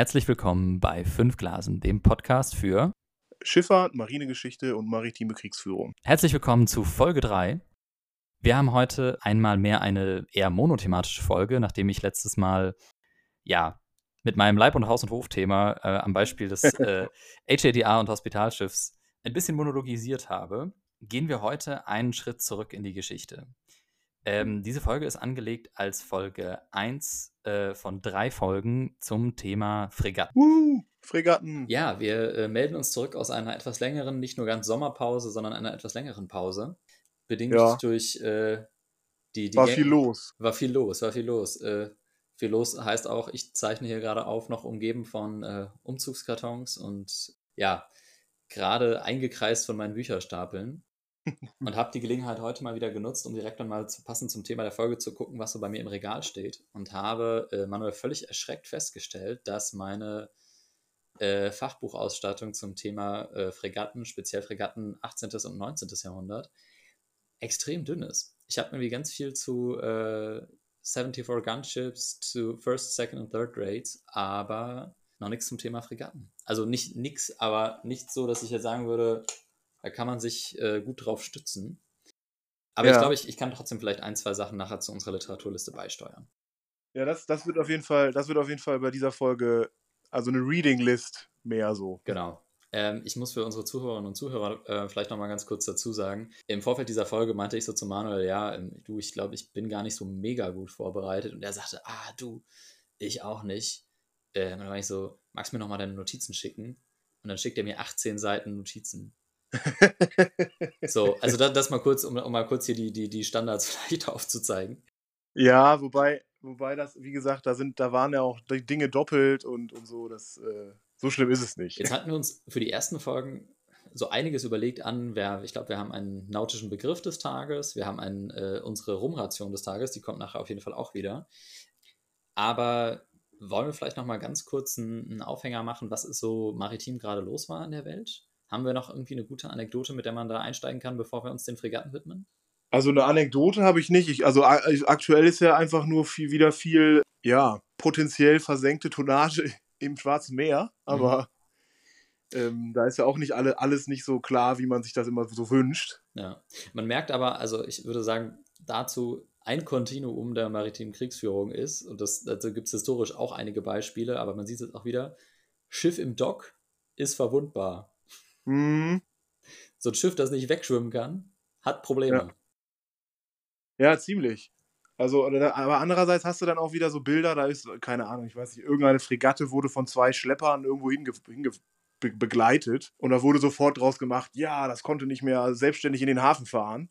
Herzlich willkommen bei Fünf Glasen, dem Podcast für Schifffahrt, Marinegeschichte und maritime Kriegsführung. Herzlich willkommen zu Folge 3. Wir haben heute einmal mehr eine eher monothematische Folge, nachdem ich letztes Mal, ja, mit meinem Leib- und Haus- und Hofthema äh, am Beispiel des äh, HADA und Hospitalschiffs ein bisschen monologisiert habe, gehen wir heute einen Schritt zurück in die Geschichte. Ähm, diese Folge ist angelegt als Folge 1 äh, von drei Folgen zum Thema Fregatten. Uh, Fregatten. Ja, wir äh, melden uns zurück aus einer etwas längeren, nicht nur ganz Sommerpause, sondern einer etwas längeren Pause. Bedingt Ja. durch äh, die, die War Gang- viel los. War viel los, war viel los. Äh, viel los heißt auch, ich zeichne hier gerade auf, noch umgeben von äh, Umzugskartons und ja, gerade eingekreist von meinen Bücherstapeln. Und habe die Gelegenheit heute mal wieder genutzt, um direkt mal zu passend zum Thema der Folge zu gucken, was so bei mir im Regal steht. Und habe äh, Manuel völlig erschreckt festgestellt, dass meine äh, Fachbuchausstattung zum Thema äh, Fregatten, speziell Fregatten 18. und 19. Jahrhundert, extrem dünn ist. Ich habe irgendwie ganz viel zu äh, 74 Gunships, zu First, Second und Third Rates, aber noch nichts zum Thema Fregatten. Also nicht nix, aber nicht so, dass ich jetzt sagen würde, da kann man sich äh, gut drauf stützen. Aber Ja. ich glaube, ich, ich kann trotzdem vielleicht ein, zwei Sachen nachher zu unserer Literaturliste beisteuern. Ja, das, das wird auf jeden Fall, das wird auf jeden Fall bei dieser Folge, also eine Reading List mehr so. Genau. Ähm, ich muss für unsere Zuhörerinnen und Zuhörer äh, vielleicht noch mal ganz kurz dazu sagen. Im Vorfeld dieser Folge meinte ich so zu Manuel, ja, ähm, du, ich glaube, ich bin gar nicht so mega gut vorbereitet. Und er sagte, ah, du, ich auch nicht. Äh, und dann war ich so, magst du mir noch mal deine Notizen schicken? Und dann schickt er mir 18 Seiten Notizen. So, also das, das mal kurz, um, um mal kurz hier die, die, die Standards vielleicht aufzuzeigen. Ja, wobei, wobei das, wie gesagt, da sind, da waren ja auch die Dinge doppelt und, und so, das, äh, so schlimm ist es nicht. Jetzt hatten wir uns für die ersten Folgen so einiges überlegt an, wer, ich glaube, wir haben einen nautischen Begriff des Tages, wir haben einen, äh, unsere Rumration des Tages, die kommt nachher auf jeden Fall auch wieder. Aber wollen wir vielleicht noch mal ganz kurz einen, einen Aufhänger machen, was ist so maritim gerade los war in der Welt? Haben wir noch irgendwie eine gute Anekdote, mit der man da einsteigen kann, bevor wir uns den Fregatten widmen? Also eine Anekdote habe ich nicht. Ich, also aktuell ist ja einfach nur viel, wieder viel, ja, potenziell versenkte Tonnage im Schwarzen Meer, aber ähm, da ist ja auch nicht alle, alles nicht so klar, wie man sich das immer so wünscht. Ja, man merkt aber, also ich würde sagen, dazu ein Kontinuum der maritimen Kriegsführung ist, und das, dazu gibt es historisch auch einige Beispiele, aber man sieht es auch wieder, Schiff im Dock ist verwundbar. Hm, So ein Schiff, das nicht wegschwimmen kann, hat Probleme. ja, ziemlich. Also, oder- aber andererseits hast du dann auch wieder so Bilder, da ist, keine Ahnung, ich weiß nicht, irgendeine Fregatte wurde von zwei Schleppern irgendwo hinge, hinge be begleitet und da wurde sofort draus gemacht, ja, das konnte nicht mehr selbstständig in den Hafen fahren.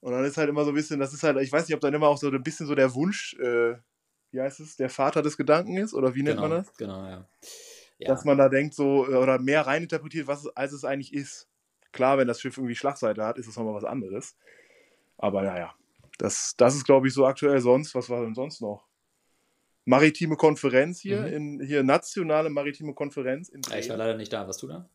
Und dann ist halt immer so ein bisschen, das ist halt, ich weiß nicht, ob dann immer auch so ein bisschen so der Wunsch, äh, wie heißt es, der Vater des Gedanken ist, oder wie nennt genau, man das? Genau, ja. Ja. Dass man da denkt so, äh, oder mehr reininterpretiert, was als es eigentlich ist. Klar, wenn das Schiff irgendwie Schlagseite hat, ist es nochmal was anderes. Aber naja, das, das ist, glaube ich, so aktuell sonst. Was war denn sonst noch? Maritime Konferenz hier, Mhm. in, hier nationale maritime Konferenz in ich war leider nicht da. Warst du da?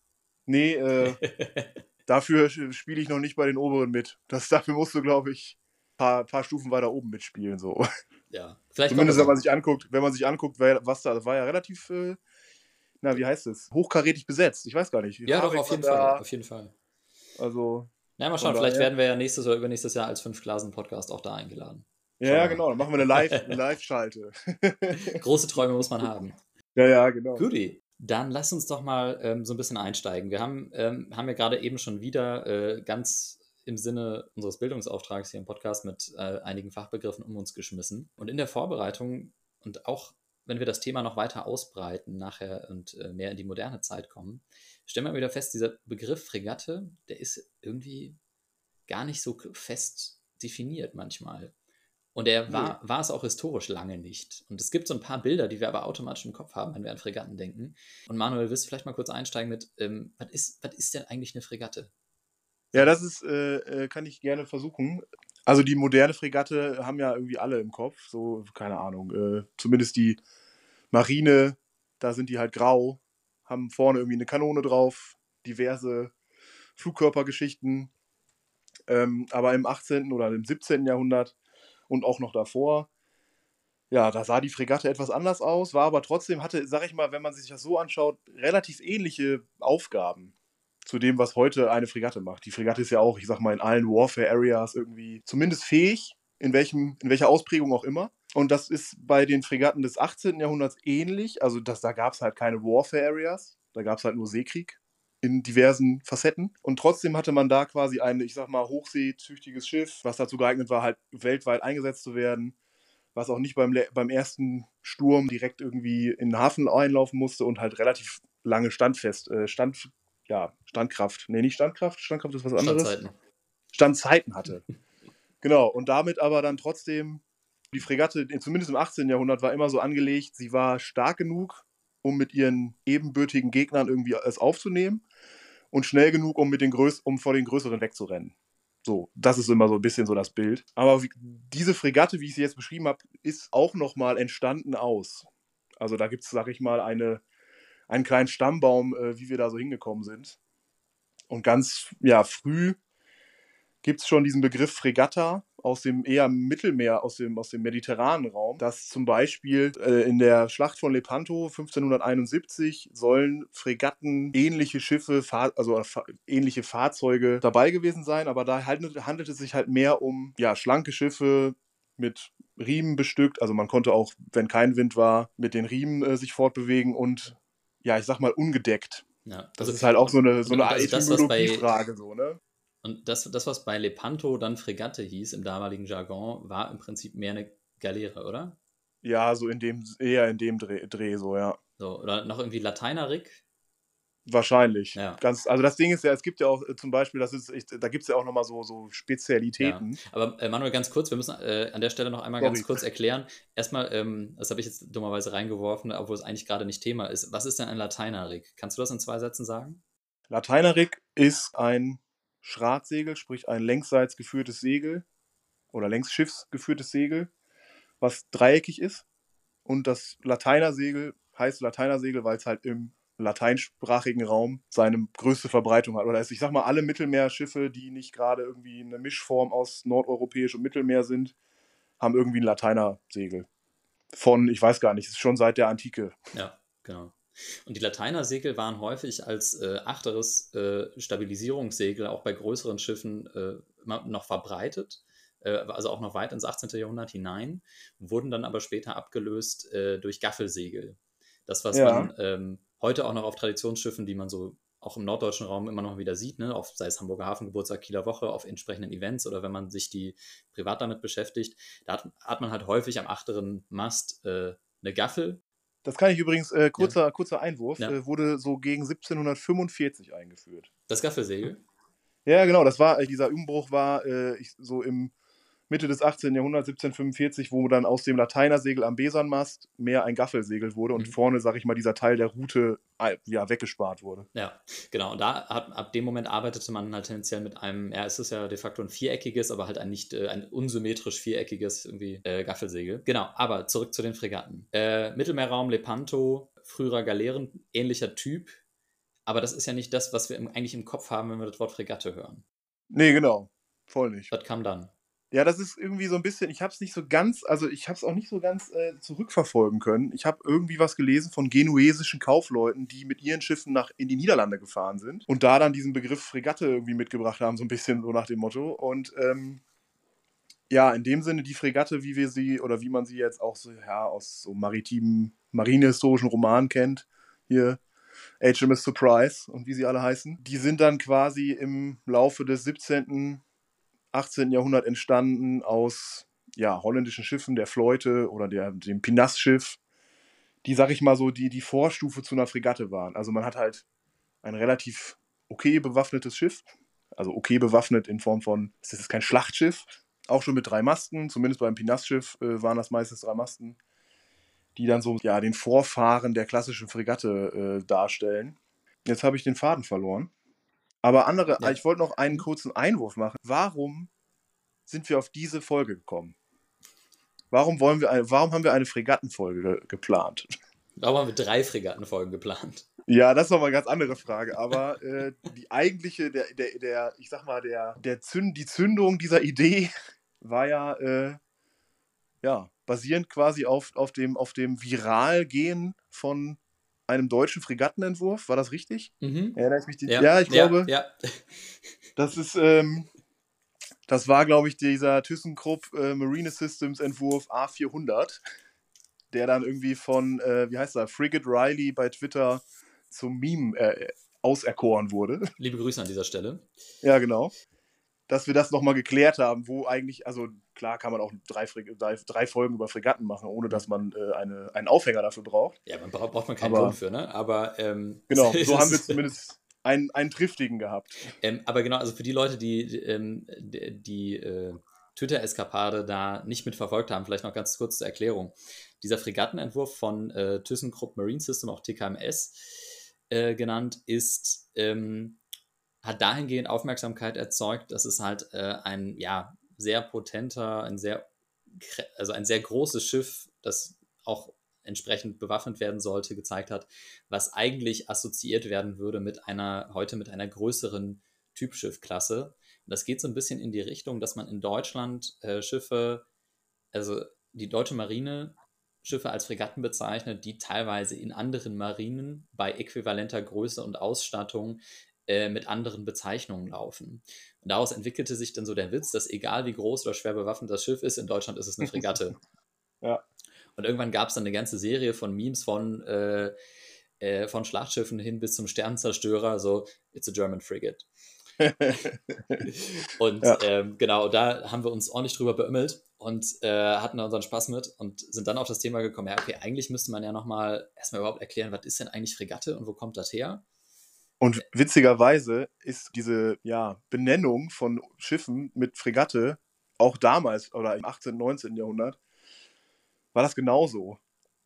Nee, äh, dafür spiele ich noch nicht bei den Oberen mit. Das, dafür musst du, glaube ich, ein paar, paar Stufen weiter oben mitspielen. So. ja. Vielleicht Zumindest wenn man das sich anguckt, wenn man sich anguckt, wer, was da, das war ja relativ, äh, na, wie heißt es? Hochkarätig besetzt. Ich weiß gar nicht. Ja, doch, auf jeden Fall. da, Auf jeden Fall. Also, Na, mal schauen, vielleicht daher- werden wir ja nächstes oder übernächstes Jahr als Fünf-Glasen-Podcast auch da eingeladen. ja, ja, genau. Dann machen wir eine Live- eine Live-Schalte. Große Träume muss man haben. ja, ja, genau. Guti, dann lass uns doch mal ähm, so ein bisschen einsteigen. Wir haben, ähm, haben ja gerade eben schon wieder äh, ganz im Sinne unseres Bildungsauftrags hier im Podcast mit äh, einigen Fachbegriffen um uns geschmissen. Und in der Vorbereitung und auch wenn wir das Thema noch weiter ausbreiten nachher und äh, mehr in die moderne Zeit kommen, stellen wir wieder fest, dieser Begriff Fregatte, der ist irgendwie gar nicht so fest definiert manchmal. Und er war, war es auch historisch lange nicht. Und es gibt so ein paar Bilder, die wir aber automatisch im Kopf haben, wenn wir an Fregatten denken. Und Manuel, willst du vielleicht mal kurz einsteigen mit, ähm, was, ist, was ist denn eigentlich eine Fregatte? Ja, das ist, äh, äh, kann ich gerne versuchen. Also die moderne Fregatte haben ja irgendwie alle im Kopf. So, keine Ahnung. Äh, zumindest die Marine, da sind die halt grau, haben vorne irgendwie eine Kanone drauf, diverse Flugkörpergeschichten. Ähm, aber im 18. oder im 17. Jahrhundert und auch noch davor, ja, da sah die Fregatte etwas anders aus, war aber trotzdem, hatte, sag ich mal, wenn man sich das so anschaut, relativ ähnliche Aufgaben zu dem, was heute eine Fregatte macht. Die Fregatte ist ja auch, ich sag mal, in allen Warfare-Areas irgendwie zumindest fähig, in, welchem, in welcher Ausprägung auch immer. Und das ist bei den Fregatten des 18. Jahrhunderts ähnlich. Also das, da gab es halt keine Warfare-Areas, da gab es halt nur Seekrieg in diversen Facetten. Und trotzdem hatte man da quasi ein, ich sag mal, hochseetüchtiges Schiff, was dazu geeignet war, halt weltweit eingesetzt zu werden was auch nicht beim, beim ersten Sturm direkt irgendwie in den Hafen einlaufen musste und halt relativ lange standfest, äh, Stand, ja, Standkraft, nee, nicht Standkraft, Standkraft ist was anderes. Standzeiten. Standzeiten hatte. genau, und damit aber dann trotzdem, die Fregatte, zumindest im 18. Jahrhundert, war immer so angelegt, sie war stark genug, um mit ihren ebenbürtigen Gegnern irgendwie es aufzunehmen und schnell genug, um, mit den Größ um vor den größeren wegzurennen. So, das ist immer so ein bisschen so das Bild. Aber wie, diese Fregatte, wie ich sie jetzt beschrieben habe, ist auch nochmal entstanden aus. Also da gibt es, sag ich mal, eine, einen kleinen Stammbaum, äh, wie wir da so hingekommen sind. Und ganz ja, früh gibt es schon diesen Begriff Fregatta aus dem eher Mittelmeer, aus dem, aus dem mediterranen Raum, dass zum Beispiel äh, in der Schlacht von Lepanto 1571 sollen Fregatten ähnliche Schiffe, also fa ähnliche Fahrzeuge dabei gewesen sein, aber da handelt, handelt es sich halt mehr um ja, schlanke Schiffe mit Riemen bestückt, also man konnte auch, wenn kein Wind war, mit den Riemen äh, sich fortbewegen und ja, ich sag mal ungedeckt. Ja, also das ist halt auch so eine, so eine Etymologie-Frage, so, ne? Und das, das, was bei Lepanto dann Fregatte hieß im damaligen Jargon, war im Prinzip mehr eine Galeere, oder? Ja, so in dem, eher in dem Dreh, Dreh so, ja. So, oder noch irgendwie Lateinerik? Wahrscheinlich. Ja. Ganz, also das Ding ist ja, es gibt ja auch äh, zum Beispiel, das ist, ich, da gibt es ja auch nochmal so, so Spezialitäten. Ja. Aber äh, Manuel, ganz kurz, wir müssen äh, an der Stelle noch einmal Sorry. ganz kurz erklären. Erstmal, ähm, das habe ich jetzt dummerweise reingeworfen, obwohl es eigentlich gerade nicht Thema ist. Was ist denn ein Lateinerik? Kannst du das in zwei Sätzen sagen? Lateinerik ist ein Schratsegel, sprich ein längsseits geführtes Segel oder längsschiffs geführtes Segel, was dreieckig ist. Und das Lateinersegel heißt Lateinersegel, weil es halt im lateinsprachigen Raum seine größte Verbreitung hat. Oder ich sag mal, alle Mittelmeerschiffe, die nicht gerade irgendwie eine Mischform aus nordeuropäisch und Mittelmeer sind, haben irgendwie ein Lateinersegel. Von, ich weiß gar nicht, ist schon seit der Antike. Ja, genau. Und die Lateinersegel waren häufig als äh, achteres äh, Stabilisierungssegel auch bei größeren Schiffen äh, noch verbreitet, äh, also auch noch weit ins 18. Jahrhundert hinein, wurden dann aber später abgelöst äh, durch Gaffelsegel. Das, was ja. man ähm, heute auch noch auf Traditionsschiffen, die man so auch im norddeutschen Raum immer noch wieder sieht, ne, auf, sei es Hamburger Hafengeburtstag, Kieler Woche, auf entsprechenden Events oder wenn man sich die privat damit beschäftigt, da hat, hat man halt häufig am achteren Mast äh, eine Gaffel, das kann ich übrigens, äh, kurzer, ja. kurzer Einwurf, ja. äh, wurde so gegen 1745 eingeführt. Das Gaffelsegel? Ja, genau, das war, äh, dieser Umbruch war äh, ich, so im Mitte des 18. Jahrhunderts, 1745, wo dann aus dem Lateinersegel am Besanmast mehr ein Gaffelsegel wurde und mhm. vorne, sag ich mal, dieser Teil der Route äh, ja, weggespart wurde. Ja, genau. Und da hat, ab dem Moment arbeitete man halt tendenziell mit einem, ja, es ist ja de facto ein viereckiges, aber halt ein nicht, äh, ein unsymmetrisch viereckiges irgendwie äh, Gaffelsegel. Genau, aber zurück zu den Fregatten. Äh, Mittelmeerraum, Lepanto, früherer Galeeren, ähnlicher Typ. Aber das ist ja nicht das, was wir im, eigentlich im Kopf haben, wenn wir das Wort Fregatte hören. Nee, genau. Voll nicht. Was kam dann? Ja, das ist irgendwie so ein bisschen, ich habe es nicht so ganz, also ich habe es auch nicht so ganz äh, zurückverfolgen können. Ich habe irgendwie was gelesen von genuesischen Kaufleuten, die mit ihren Schiffen nach in die Niederlande gefahren sind und da dann diesen Begriff Fregatte irgendwie mitgebracht haben, so ein bisschen so nach dem Motto. Und ähm, ja, in dem Sinne die Fregatte, wie wir sie oder wie man sie jetzt auch so ja, aus so maritimen, marinehistorischen Romanen kennt, hier HMS Surprise und wie sie alle heißen, die sind dann quasi im Laufe des 17 18. Jahrhundert entstanden aus ja, holländischen Schiffen, der Fleute oder der, dem Pinass-Schiff, die, sag ich mal so, die, die Vorstufe zu einer Fregatte waren. Also man hat halt ein relativ okay bewaffnetes Schiff, also okay bewaffnet in Form von, es ist kein Schlachtschiff, auch schon mit drei Masten, zumindest beim Pinass-Schiff äh, waren das meistens drei Masten, die dann so ja, den Vorfahren der klassischen Fregatte äh, darstellen. Jetzt habe ich den Faden verloren. Aber andere, ja. ich wollte noch einen kurzen Einwurf machen. Warum sind wir auf diese Folge gekommen? Warum, wollen wir eine, warum haben wir eine Fregattenfolge ge geplant? Warum haben wir drei Fregattenfolgen geplant? Ja, das ist nochmal eine ganz andere Frage. Aber äh, die eigentliche, der, der, der, ich sag mal, der, der Zünd, die Zündung dieser Idee war ja, äh, ja, basierend quasi auf, auf dem, auf dem Viralgehen von einem deutschen Fregattenentwurf. War das richtig? Mhm. Erinnere ich mich? Die, Ja, ja, ich glaube, Ja, das ist, ähm, das war, glaube ich, dieser ThyssenKrupp äh, Marine Systems Entwurf A400, der dann irgendwie von, äh, wie heißt er, Frigate Riley bei Twitter zum Meme äh, auserkoren wurde. liebe Grüße an dieser Stelle. Ja, genau. Dass wir das nochmal geklärt haben, wo eigentlich, also klar kann man auch drei, drei, drei Folgen über Fregatten machen, ohne dass man äh, eine, einen Aufhänger dafür braucht. Ja, man braucht, braucht man keinen Aber- für, ne? Aber ähm, Genau, so haben wir zumindest einen, einen triftigen gehabt. Ähm, aber genau, also für die Leute, die die, ähm, die, die äh, Twitter-Eskapade da nicht mitverfolgt haben, vielleicht noch ganz kurz zur Erklärung. Dieser Fregattenentwurf von äh, ThyssenKrupp Marine System, auch TKMS äh, genannt, ist, ähm, hat dahingehend Aufmerksamkeit erzeugt, dass es halt äh, ein ja, sehr potenter, ein sehr, also ein sehr großes Schiff, das auch entsprechend bewaffnet werden sollte, gezeigt hat, was eigentlich assoziiert werden würde mit einer, heute mit einer größeren Typschiffklasse. Und das geht so ein bisschen in die Richtung, dass man in Deutschland äh, Schiffe, also die deutsche Marine Schiffe als Fregatten bezeichnet, die teilweise in anderen Marinen bei äquivalenter Größe und Ausstattung äh, mit anderen Bezeichnungen laufen. Und daraus entwickelte sich dann so der Witz, dass egal wie groß oder schwer bewaffnet das Schiff ist, in Deutschland ist es eine Fregatte. Ja. Und irgendwann gab es dann eine ganze Serie von Memes von, äh, äh, von Schlachtschiffen hin bis zum Sternenzerstörer, so It's a German Frigate. Und Ja. ähm, genau, da haben wir uns ordentlich drüber beömmelt und äh, hatten da unseren Spaß mit und sind dann auf das Thema gekommen, ja, okay, eigentlich müsste man ja nochmal erstmal überhaupt erklären, was ist denn eigentlich Fregatte und wo kommt das her? Und witzigerweise ist diese ja, Benennung von Schiffen mit Fregatte auch damals oder im 18., 19. Jahrhundert war das genauso.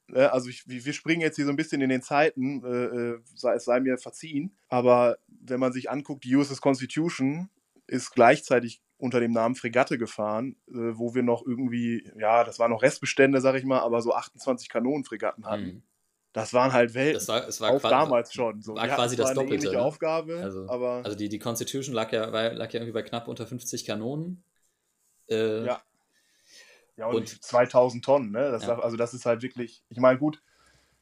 Ne, Also ich, wir springen jetzt hier so ein bisschen in den Zeiten, äh, äh, es sei mir verziehen, aber wenn man sich anguckt, die USS Constitution ist gleichzeitig unter dem Namen Fregatte gefahren, äh, wo wir noch irgendwie, ja, das waren noch Restbestände, sag ich mal, aber so 28 Kanonenfregatten hatten. Hm. Das waren halt Welten. Das war, es war auch qua- damals schon. So. war quasi das Doppelte, ne? Aufgabe, Also, also die, die Constitution lag ja, war, lag ja irgendwie bei knapp unter 50 Kanonen. Äh, Ja. Ja, und, Und- 2000 Tonnen, ne? Das Ja. darf, also das ist halt wirklich, ich meine, gut,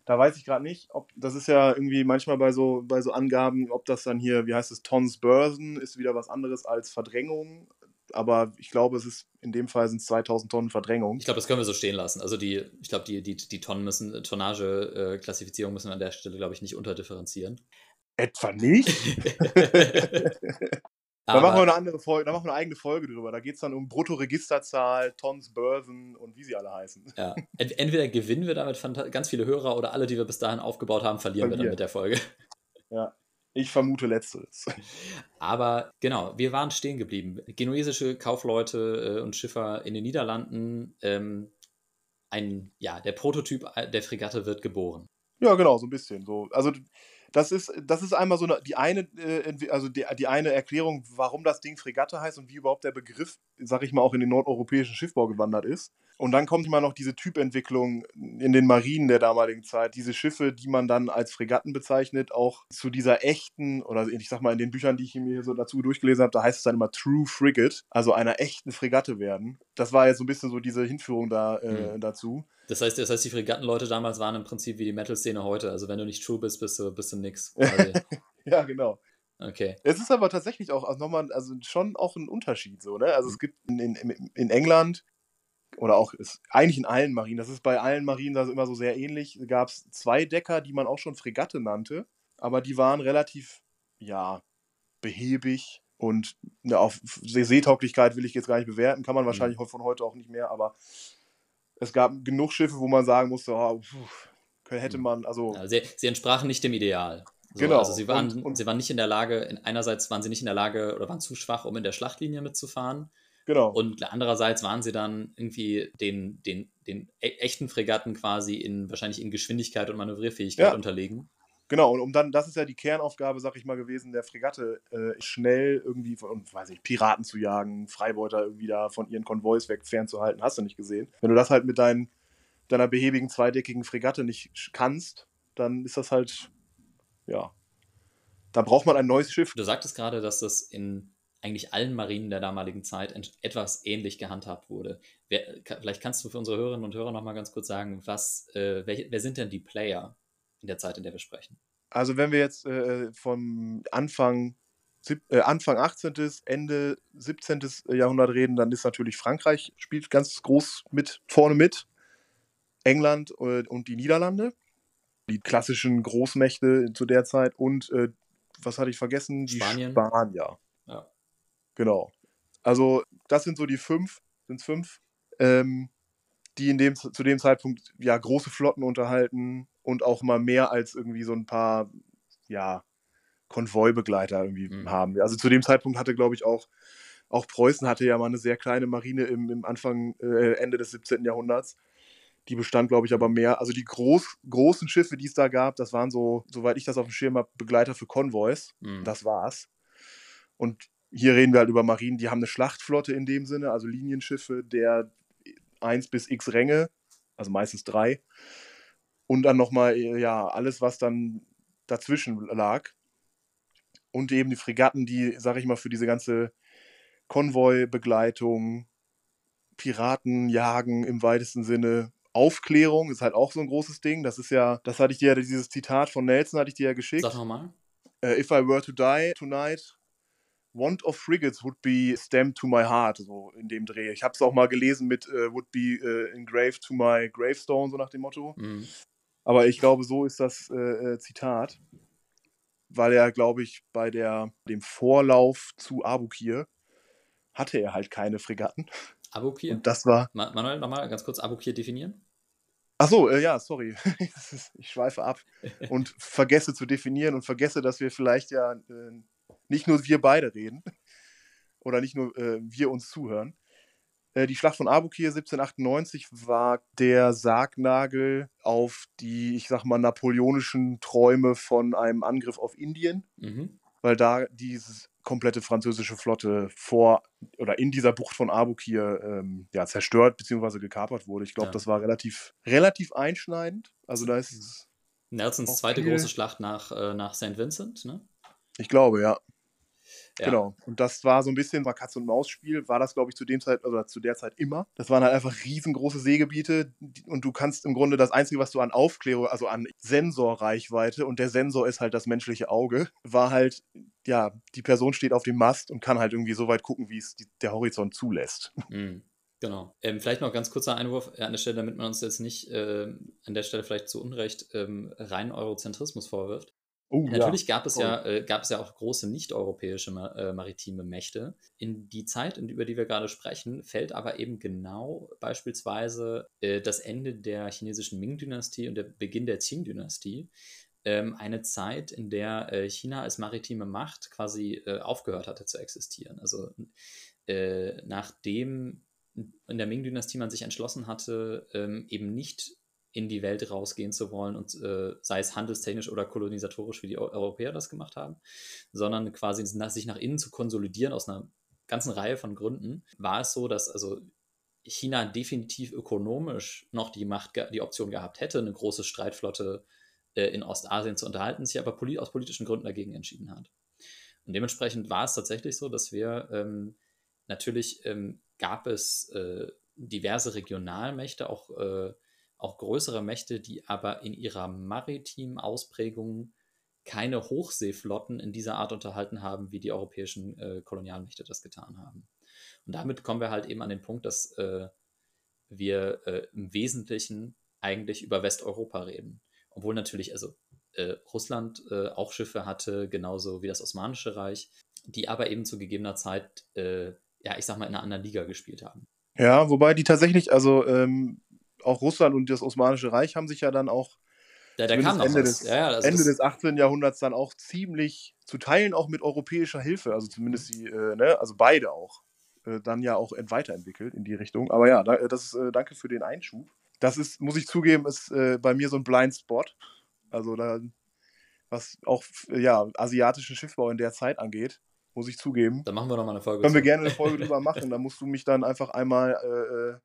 da weiß ich gerade nicht, ob das ist ja irgendwie manchmal bei so, bei so Angaben, ob das dann hier, wie heißt es, Tons Börsen ist wieder was anderes als Verdrängung. Aber ich glaube, es ist in dem Fall sind es 2000 Tonnen Verdrängung. Ich glaube, das können wir so stehen lassen. Also die, ich glaube, die, die, die Tonnen müssen, Tonnage-Klassifizierung müssen wir an der Stelle, glaube ich, nicht unterdifferenzieren. Etwa nicht? Da machen wir eine andere Folge, da machen wir eine eigene Folge drüber. Da geht es dann um Bruttoregisterzahl, Tons, Börsen und wie sie alle heißen. Ja. Ent entweder gewinnen wir damit ganz viele Hörer oder alle, die wir bis dahin aufgebaut haben, verlieren wir dann mit der Folge. Ich vermute letzteres. Aber genau, wir waren stehen geblieben. Genuesische Kaufleute äh, und Schiffer in den Niederlanden. Ähm, ein, ja, der Prototyp der Fregatte wird geboren. Ja, genau, so ein bisschen. So. Also das ist, das ist einmal so eine, die eine, äh, also die, die eine Erklärung, warum das Ding Fregatte heißt und wie überhaupt der Begriff, sag ich mal, auch in den nordeuropäischen Schiffbau gewandert ist. Und dann kommt immer noch diese Typentwicklung in den Marinen der damaligen Zeit. Diese Schiffe, die man dann als Fregatten bezeichnet, auch zu dieser echten, oder ich sag mal in den Büchern, die ich mir so dazu durchgelesen habe, da heißt es dann immer True Frigate, also einer echten Fregatte werden. Das war jetzt so ein bisschen so diese Hinführung da äh, Mhm. dazu. Das heißt, das heißt, die Fregattenleute damals waren im Prinzip wie die Metal-Szene heute. Also wenn du nicht true bist, bist du, bist du nix. Ja, genau. Okay. Es ist aber tatsächlich auch also nochmal, also schon auch ein Unterschied so, ne? Also es gibt in, in, in England oder auch ist eigentlich in allen Marinen, das ist bei allen Marinen das immer so sehr ähnlich, gab es zwei Decker, die man auch schon Fregatte nannte, aber die waren relativ, ja, behäbig und ja, auf See- Seetauglichkeit will ich jetzt gar nicht bewerten, kann man wahrscheinlich von heute auch nicht mehr, aber es gab genug Schiffe, wo man sagen musste, oh, puh, hätte man, also Ja, sie, sie entsprachen nicht dem Ideal. So, Genau. Also sie waren, Und- und- sie waren nicht in der Lage, in, einerseits waren sie nicht in der Lage oder waren zu schwach, um in der Schlachtlinie mitzufahren. Genau. Und andererseits waren sie dann irgendwie den, den, den e- echten Fregatten quasi in wahrscheinlich in Geschwindigkeit und Manövrierfähigkeit Ja. unterlegen. Genau, und um dann, das ist ja die Kernaufgabe, sag ich mal, gewesen, der Fregatte äh, schnell irgendwie von, weiß ich, Piraten zu jagen, Freibeuter irgendwie da von ihren Konvois weg fernzuhalten, hast du nicht gesehen. Wenn du das halt mit dein, deiner behäbigen zweideckigen Fregatte nicht kannst, dann ist das halt, ja, da braucht man ein neues Schiff. Du sagtest gerade, dass das in eigentlich allen Marinen der damaligen Zeit etwas ähnlich gehandhabt wurde. Wer, vielleicht kannst du für unsere Hörerinnen und Hörer noch mal ganz kurz sagen, was, äh, wer, wer, sind denn die Player in der Zeit, in der wir sprechen? Also wenn wir jetzt äh, vom Anfang, äh, Anfang 18., Ende 17. Jahrhundert reden, dann ist natürlich Frankreich spielt ganz groß mit vorne mit, England äh, und die Niederlande, die klassischen Großmächte zu der Zeit und äh, was hatte ich vergessen? Die Spanien. Spanier. Genau. Also, das sind so die fünf, sind es fünf, ähm, die in dem, zu dem Zeitpunkt ja große Flotten unterhalten und auch mal mehr als irgendwie so ein paar, ja, Konvoibegleiter irgendwie mhm. haben. Also zu dem Zeitpunkt hatte, glaube ich, auch, auch Preußen hatte ja mal eine sehr kleine Marine im, im Anfang, äh, Ende des 17. Jahrhunderts. Die bestand, glaube ich, aber mehr. Also die groß, großen Schiffe, die es da gab, das waren so, soweit ich das auf dem Schirm habe, Begleiter für Konvois. Mhm. Das war's. Und hier reden wir halt über Marinen, die haben eine Schlachtflotte in dem Sinne, also Linienschiffe der 1 bis x Ränge, also meistens drei. Und dann nochmal, ja, alles, was dann dazwischen lag. Und eben die Fregatten, die, sag ich mal, für diese ganze Konvoi-Begleitung, Piraten jagen im weitesten Sinne. Aufklärung ist halt auch so ein großes Ding. Das ist ja, das hatte ich dir, dieses Zitat von Nelson hatte ich dir ja geschickt. Sag nochmal. Uh, if I were to die tonight, Want of Frigates would be stamped to my heart, so in dem Dreh. Ich habe es auch mal gelesen mit uh, would be uh, engraved to my gravestone, so nach dem Motto. Mhm. Aber ich glaube, so ist das äh, Zitat, weil er, glaube ich, bei der, dem Vorlauf zu Abukir hatte er halt keine Fregatten. Abukir? Und das war. Manuel, nochmal ganz kurz Abukir definieren. Achso, äh, ja, sorry. ich schweife ab und vergesse zu definieren und vergesse, dass wir vielleicht ja äh, nicht nur wir beide reden oder nicht nur äh, wir uns zuhören. Äh, die Schlacht von Abukir 1798 war der Sargnagel auf die, ich sag mal, napoleonischen Träume von einem Angriff auf Indien, mhm. weil da diese komplette französische Flotte vor oder in dieser Bucht von Abukir ähm, ja, zerstört bzw. gekapert wurde. Ich glaube, ja. das war relativ, relativ einschneidend. Also da ist es. Nelsons zweite viel. große Schlacht nach, äh, nach St. Vincent, ne? Ich glaube, ja. Ja. Genau. Und das war so ein bisschen, war Katz- und Maus-Spiel, war das, glaube ich, zu dem Zeit, also zu der Zeit immer. Das waren halt einfach riesengroße Seegebiete und du kannst im Grunde das Einzige, was du an Aufklärung, also an Sensorreichweite, und der Sensor ist halt das menschliche Auge, war halt, ja, die Person steht auf dem Mast und kann halt irgendwie so weit gucken, wie es die, der Horizont zulässt. Mhm. Genau. Ähm, vielleicht noch ganz kurzer Einwurf an der Stelle, damit man uns jetzt nicht äh, an der Stelle vielleicht zu Unrecht ähm, rein Eurozentrismus vorwirft. Uh, Natürlich ja. gab, es ja, äh, gab es ja auch große nicht-europäische äh, maritime Mächte. In die Zeit, über die wir gerade sprechen, fällt aber eben genau beispielsweise äh, das Ende der chinesischen Ming-Dynastie und der Beginn der Qing-Dynastie. Ähm, eine Zeit, in der äh, China als maritime Macht quasi äh, aufgehört hatte zu existieren. Also äh, nachdem in der Ming-Dynastie man sich entschlossen hatte, ähm, eben nicht in die Welt rausgehen zu wollen und äh, sei es handelstechnisch oder kolonisatorisch, wie die Europäer das gemacht haben, sondern quasi sich nach innen zu konsolidieren aus einer ganzen Reihe von Gründen, war es so, dass also China definitiv ökonomisch noch die Macht, die Option gehabt hätte, eine große Streitflotte äh, in Ostasien zu unterhalten, sich aber polit aus politischen Gründen dagegen entschieden hat. Und dementsprechend war es tatsächlich so, dass wir ähm, natürlich ähm, gab es äh, diverse Regionalmächte, auch äh, auch größere Mächte, die aber in ihrer maritimen Ausprägung keine Hochseeflotten in dieser Art unterhalten haben, wie die europäischen äh, Kolonialmächte das getan haben. Und damit kommen wir halt eben an den Punkt, dass äh, wir äh, im Wesentlichen eigentlich über Westeuropa reden. Obwohl natürlich, also äh, Russland äh, auch Schiffe hatte, genauso wie das Osmanische Reich, die aber eben zu gegebener Zeit, äh, ja, ich sag mal, in einer anderen Liga gespielt haben. Ja, wobei die tatsächlich, also ähm, auch Russland und das Osmanische Reich haben sich ja dann auch ja, da kam Ende, des, ja, ja, Ende des 18. Jahrhunderts dann auch ziemlich zu teilen auch mit europäischer Hilfe, also zumindest die, äh, ne, also beide auch, äh, dann ja auch weiterentwickelt in die Richtung. Aber ja, da, das ist, äh, danke für den Einschub. Das ist, muss ich zugeben, ist äh, bei mir so ein Blindspot. Also da, was auch ja, asiatischen Schiffbau in der Zeit angeht, muss ich zugeben. Da machen wir nochmal eine Folge. Können zu. wir gerne eine Folge drüber machen. Da musst du mich dann einfach einmal äh, äh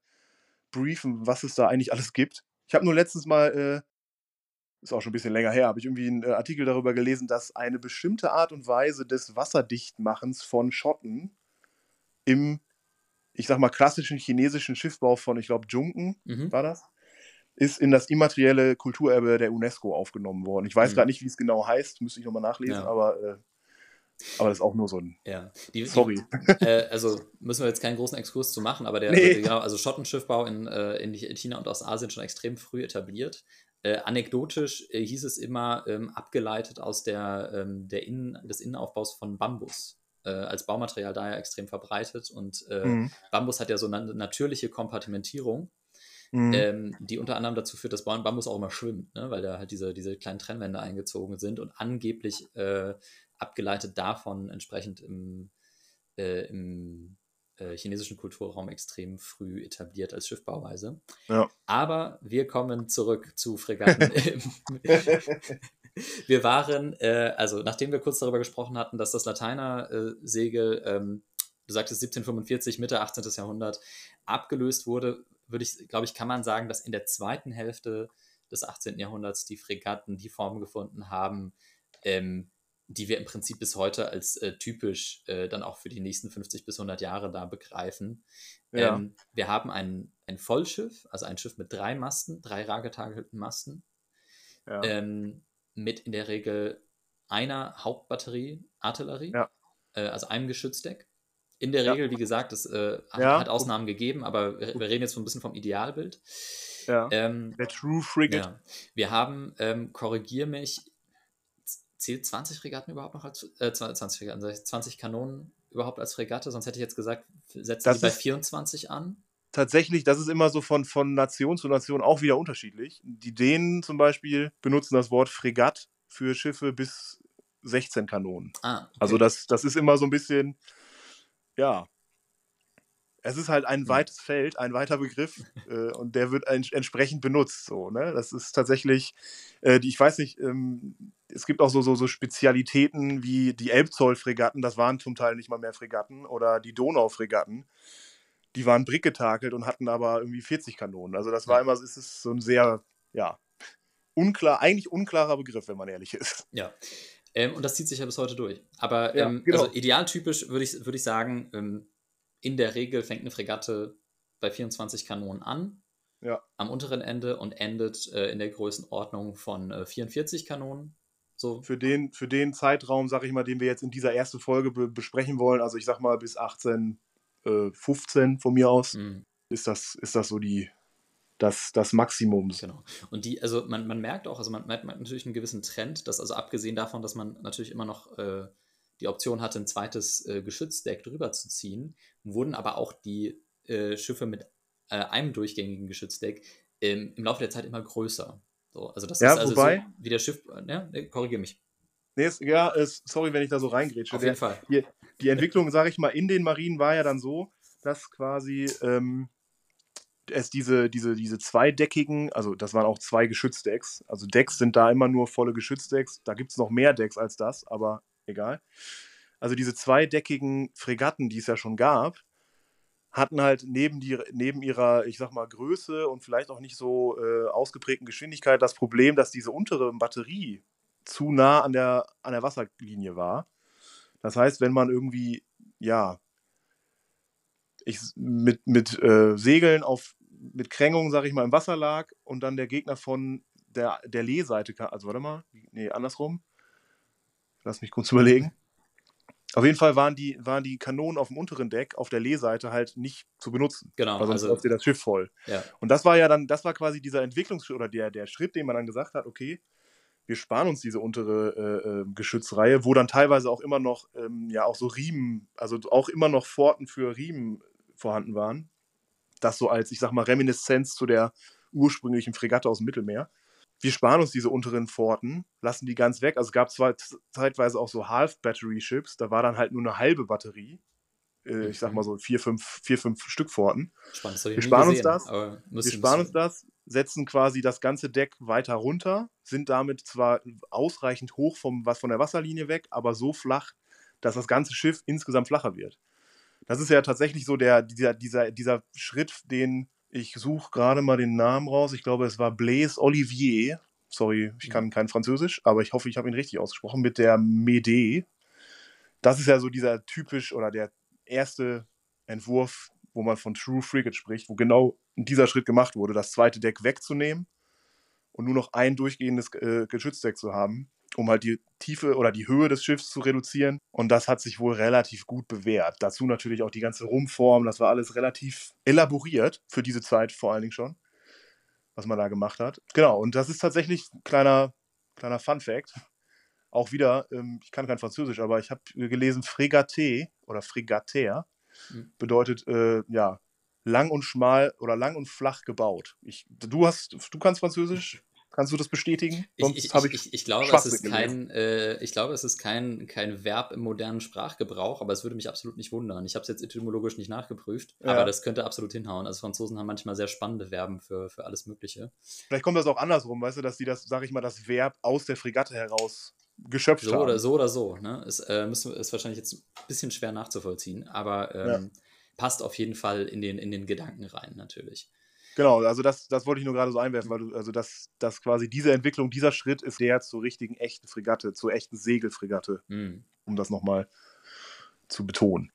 briefen, was es da eigentlich alles gibt. Ich habe nur letztens mal ist auch schon ein bisschen länger her, habe ich irgendwie einen äh, Artikel darüber gelesen, dass eine bestimmte Art und Weise des Wasserdichtmachens von Schotten im, ich sag mal, klassischen chinesischen Schiffbau von, ich glaube, Junken Mhm. war das, ist in das immaterielle Kulturerbe der UNESCO aufgenommen worden. Ich weiß Mhm. gerade nicht, wie es genau heißt, müsste ich nochmal nachlesen, Ja. aber, äh, aber das ist auch nur so ein. Ja. Die, Sorry. Die, äh, also müssen wir jetzt keinen großen Exkurs zu machen, aber der, Nee. also, genau, also Schottenschiffbau in, äh, in China und Ostasien schon extrem früh etabliert. Äh, anekdotisch äh, hieß es immer ähm, abgeleitet aus der, ähm, der Innen, des Innenaufbaus von Bambus. Äh, als Baumaterial daher extrem verbreitet und Mhm. Bambus hat ja so eine natürliche Kompartimentierung, Mhm. ähm, die unter anderem dazu führt, dass Bam- Bambus auch immer schwimmt, ne? weil da halt diese, diese kleinen Trennwände eingezogen sind und angeblich äh, abgeleitet davon entsprechend im, äh, im äh, chinesischen Kulturraum extrem früh etabliert als Schiffbauweise. Ja. Aber wir kommen zurück zu Fregatten. wir waren, äh, also nachdem wir kurz darüber gesprochen hatten, dass das Lateiner-Segel, ähm, du sagtest 1745, Mitte 18. Jahrhundert, abgelöst wurde, würde ich, glaube ich, kann man sagen, dass in der zweiten Hälfte des 18. Jahrhunderts die Fregatten die Form gefunden haben, ähm, die wir im Prinzip bis heute als äh, typisch äh, dann auch für die nächsten 50 bis 100 Jahre da begreifen. Ja. Ähm, wir haben ein, ein Vollschiff, also ein Schiff mit drei Masten, drei ragetagelten Masten, ja. ähm, mit in der Regel einer Hauptbatterie Artillerie, Ja. äh, also einem Geschützdeck. In der. Regel, wie gesagt, es äh, hat, hat Ausnahmen gegeben, aber wir, wir reden jetzt so ein bisschen vom Idealbild. ja. Ähm, der True Frigate. ja. Wir haben, ähm, korrigier mich, zählt 20 Fregatten überhaupt noch als, äh, 20 Fregatten, sag ich, 20 Kanonen überhaupt als Fregatte? Sonst hätte ich jetzt gesagt, setzen Das die bei ist- 24 an. tatsächlich, das ist immer so von, von Nation zu Nation auch wieder unterschiedlich. Die Dänen zum Beispiel benutzen das Wort Fregatt für Schiffe bis 16 Kanonen. Ah, okay. Also das, das ist immer so ein bisschen, ja. Es ist halt ein Hm. weites Feld, ein weiter Begriff äh, und der wird ents entsprechend benutzt. So, ne? Das ist tatsächlich, äh, die, ich weiß nicht, ähm, es gibt auch so, so, so Spezialitäten wie die Elbzoll-Fregatten, das waren zum Teil nicht mal mehr Fregatten, oder die Donau-Fregatten, die waren brickgetakelt und hatten aber irgendwie 40 Kanonen. Also das war immer, es ist so ein sehr, ja, unklar, eigentlich unklarer Begriff, wenn man ehrlich ist. Ja. Ähm, und das zieht sich ja bis heute durch. Aber Ja, ähm, genau. also idealtypisch würde ich, würde ich sagen, ähm, in der Regel fängt eine Fregatte bei 24 Kanonen an, Ja. am unteren Ende und endet äh, in der Größenordnung von äh, 44 Kanonen. So, für den, für den Zeitraum, sag ich mal, den wir jetzt in dieser ersten Folge be besprechen wollen, also ich sag mal bis 18, äh, 15 von mir aus, mh, ist das, ist das so die, das, das Maximum. genau. Und die, also man, man merkt auch, also man merkt natürlich einen gewissen Trend, dass also abgesehen davon, dass man natürlich immer noch äh, die Option hatte, ein zweites äh, Geschützdeck drüber zu ziehen, wurden aber auch die äh, Schiffe mit äh, einem durchgängigen Geschützdeck ähm, im Laufe der Zeit immer größer. So, also das Ja, ist also wobei- so, wie der Schiff, ja, nee, korrigiere mich. Nee, ist, ja, ist, sorry, wenn ich da so reingrätsche. Auf Der, jeden Fall. die, die Entwicklung, sage ich mal, in den Marinen war ja dann so, dass quasi ähm, es diese, diese, diese zweideckigen, also das waren auch zwei Geschützdecks. Also Decks sind da immer nur volle Geschützdecks. Da gibt es noch mehr Decks als das, aber egal. Also diese zweideckigen Fregatten, die es ja schon gab, hatten halt neben, die, neben ihrer, ich sag mal, Größe und vielleicht auch nicht so äh, ausgeprägten Geschwindigkeit das Problem, dass diese untere Batterie zu nah an der, an der Wasserlinie war. Das heißt, wenn man irgendwie, ja, ich, mit, mit äh, Segeln auf, mit Krängung, sag ich mal, im Wasser lag und dann der Gegner von der, der Lehseite kam, also warte mal, nee, andersrum. Lass mich kurz überlegen. Auf jeden Fall waren die, waren die Kanonen auf dem unteren Deck auf der Lehseite halt nicht zu benutzen. Genau, Weil sonst also läuft dir das Schiff voll. ja, Und das war ja dann, das war quasi dieser Entwicklungsschritt oder der, der Schritt, den man dann gesagt hat, okay, wir sparen uns diese untere äh, äh, Geschützreihe, wo dann teilweise auch immer noch, ähm, ja, auch so Riemen, also auch immer noch Pforten für Riemen vorhanden waren. Das so als, ich sag mal, Reminiszenz zu der ursprünglichen Fregatte aus dem Mittelmeer. Wir sparen uns diese unteren Pforten, lassen die ganz weg. Also es gab zwar zeitweise auch so Half-Battery-Ships, da war dann halt nur eine halbe Batterie. Äh, ich sag mal so vier, fünf, vier, fünf Stück Pforten. spannend. Das Wir sparen uns gesehen, das. aber Wir müssen- sparen uns das, setzen quasi das ganze Deck weiter runter, sind damit zwar ausreichend hoch vom, was von der Wasserlinie weg, aber so flach, dass das ganze Schiff insgesamt flacher wird. Das ist ja tatsächlich so der, dieser, dieser, dieser Schritt, den ich suche gerade mal den Namen raus. Ich glaube, es war Blaise Olivier. Sorry, ich kann kein Französisch, aber ich hoffe, ich habe ihn richtig ausgesprochen. Mit der Mede. Das ist ja so dieser typisch oder der erste Entwurf, wo man von True Frigate spricht, wo genau dieser Schritt gemacht wurde, das zweite Deck wegzunehmen und nur noch ein durchgehendes äh, Geschützdeck zu haben, um halt die Tiefe oder die Höhe des Schiffs zu reduzieren. Und das hat sich wohl relativ gut bewährt. Dazu natürlich auch die ganze Rumpform, das war alles relativ elaboriert für diese Zeit vor allen Dingen schon, was man da gemacht hat. Genau, und das ist tatsächlich ein kleiner, kleiner Fun-Fact. Auch wieder, ähm, ich kann kein Französisch, aber ich habe gelesen, Fregaté oder Fregater mhm. bedeutet, äh, ja, lang und schmal oder lang und flach gebaut. Ich, du hast, du kannst Französisch? Kannst du das bestätigen? Sonst ich, ich, ich, ich, glaube, es ist kein, äh, ich glaube, es ist kein, kein Verb im modernen Sprachgebrauch, aber es würde mich absolut nicht wundern. Ich habe es jetzt etymologisch nicht nachgeprüft, ja. aber das könnte absolut hinhauen. Also Franzosen haben manchmal sehr spannende Verben für, für alles Mögliche. Vielleicht kommt das auch andersrum, weißt du, dass die das, sag ich mal, das Verb aus der Fregatte heraus geschöpft so haben. Oder so oder so. Ne? Ist, äh, müssen, ist wahrscheinlich jetzt ein bisschen schwer nachzuvollziehen, aber ähm, ja. passt auf jeden Fall in den, in den Gedanken rein, natürlich. Genau, also das, das wollte ich nur gerade so einwerfen, weil du, also das, das quasi diese Entwicklung, dieser Schritt ist der zur richtigen echten Fregatte, zur echten Segelfregatte, mhm. um das nochmal zu betonen.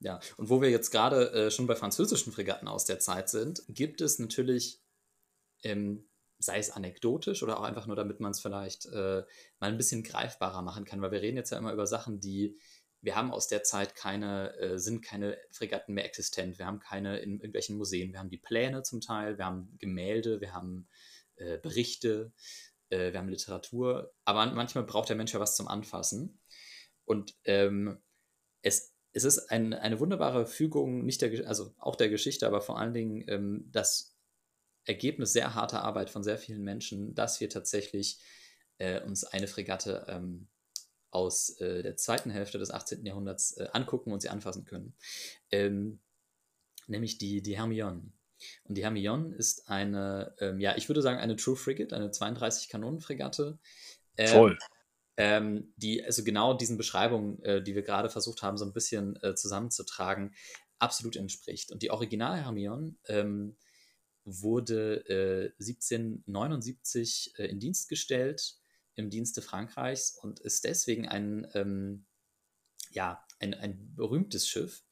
Ja, und wo wir jetzt gerade äh, schon bei französischen Fregatten aus der Zeit sind, gibt es natürlich, ähm, sei es anekdotisch oder auch einfach nur, damit man es vielleicht äh, mal ein bisschen greifbarer machen kann, weil wir reden jetzt ja immer über Sachen, die wir haben aus der Zeit keine, äh, sind keine Fregatten mehr existent. Wir haben keine in irgendwelchen Museen. Wir haben die Pläne zum Teil, wir haben Gemälde, wir haben äh, Berichte, äh, wir haben Literatur. Aber manchmal braucht der Mensch ja was zum Anfassen. Und ähm, es, es ist ein, eine wunderbare Fügung, nicht der, also auch der Geschichte, aber vor allen Dingen ähm, das Ergebnis sehr harter Arbeit von sehr vielen Menschen, dass wir tatsächlich äh, uns eine Fregatte ähm, aus äh, der zweiten Hälfte des 18. Jahrhunderts äh, angucken und sie anfassen können. Ähm, nämlich die, die Hermione. Und die Hermione ist eine, ähm, ja, ich würde sagen, eine True Frigate, eine 32-Kanonen-Fregatte. Ähm, Voll. Ähm, die also genau diesen Beschreibungen, äh, die wir gerade versucht haben, so ein bisschen äh, zusammenzutragen, absolut entspricht. Und die Original Hermione ähm, wurde 1779 äh, äh, in Dienst gestellt im Dienste Frankreichs und ist deswegen ein, ähm, ja, ein, ein berühmtes Schiff,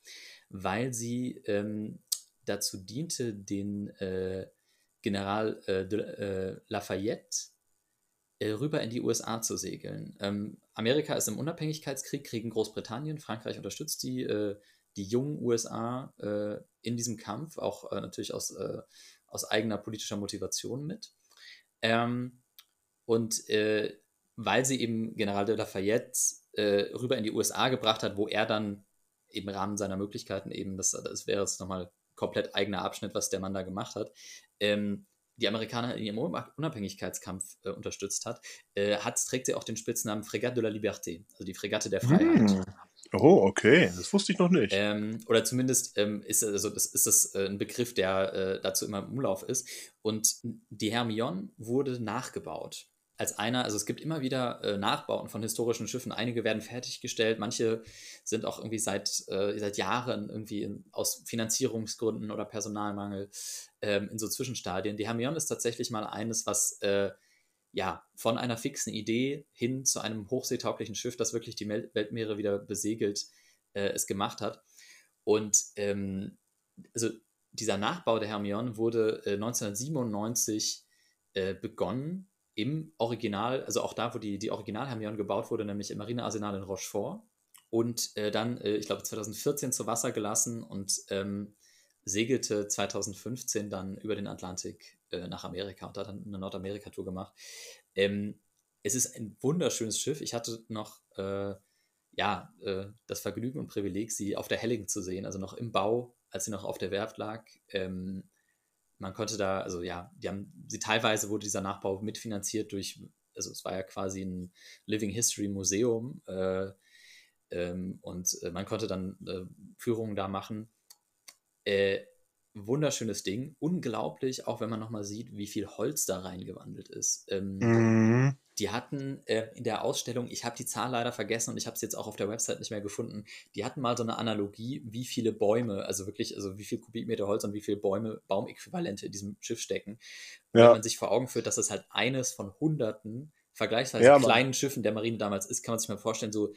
weil sie ähm, dazu diente, den äh, General äh, de, äh, Lafayette äh, rüber in die USA zu segeln. Ähm, Amerika ist im Unabhängigkeitskrieg, kriegen Großbritannien, Frankreich unterstützt die, äh, die jungen USA äh, in diesem Kampf, auch natürlich aus, aus eigener politischer Motivation mit. Ähm, und äh, weil sie eben General de Lafayette äh, rüber in die USA gebracht hat, wo er dann im Rahmen seiner Möglichkeiten eben, das, das wäre jetzt nochmal komplett eigener Abschnitt, was der Mann da gemacht hat, ähm, die Amerikaner in ihrem Unabhängigkeitskampf äh, unterstützt hat, äh, hat, trägt sie auch den Spitznamen Fregatte de la Liberté, also die Fregatte der Freiheit. Hm. Oh, okay, das wusste ich noch nicht. Ähm, oder zumindest ähm, ist, also das, ist das äh, ein Begriff, der äh, dazu immer im Umlauf ist. Und die Hermione wurde nachgebaut als einer, also es gibt immer wieder äh, Nachbauten von historischen Schiffen. Einige werden fertiggestellt, manche sind auch irgendwie seit, äh, seit Jahren irgendwie in, aus Finanzierungsgründen oder Personalmangel ähm, in so Zwischenstadien. Die Hermione ist tatsächlich mal eines, was äh, ja von einer fixen Idee hin zu einem hochseetauglichen Schiff, das wirklich die Mel Weltmeere wieder besegelt, äh, es gemacht hat. Und ähm, also dieser Nachbau der Hermione wurde 1997 äh, äh, begonnen im Original, also auch da, wo die, die Original-Hermione gebaut wurde, nämlich im Marinearsenal in Rochefort. Und äh, dann, äh, ich glaube, 2014 zu Wasser gelassen und ähm, segelte 2015 dann über den Atlantik äh, nach Amerika und hat dann eine Nordamerika-Tour gemacht. Ähm, es ist ein wunderschönes Schiff. Ich hatte noch äh, ja, äh, das Vergnügen und Privileg, sie auf der Helling zu sehen, also noch im Bau, als sie noch auf der Werft lag. Ähm, man konnte da, also ja, die haben, sie teilweise wurde dieser Nachbau mitfinanziert durch, also es war ja quasi ein Living History Museum äh, ähm, und äh, man konnte dann äh, Führungen da machen. Äh, wunderschönes Ding, unglaublich, auch wenn man nochmal sieht, wie viel Holz da reingewandelt ist. Ähm, mhm. Die hatten äh, in der Ausstellung, ich habe die Zahl leider vergessen und ich habe es jetzt auch auf der Website nicht mehr gefunden, die hatten mal so eine Analogie, wie viele Bäume, also wirklich, also wie viel Kubikmeter Holz und wie viele Bäume, Baumäquivalente in diesem Schiff stecken. Ja. Wenn man sich vor Augen führt, dass das halt eines von hunderten vergleichsweise ja, kleinen Schiffen der Marine damals ist, kann man sich mal vorstellen, so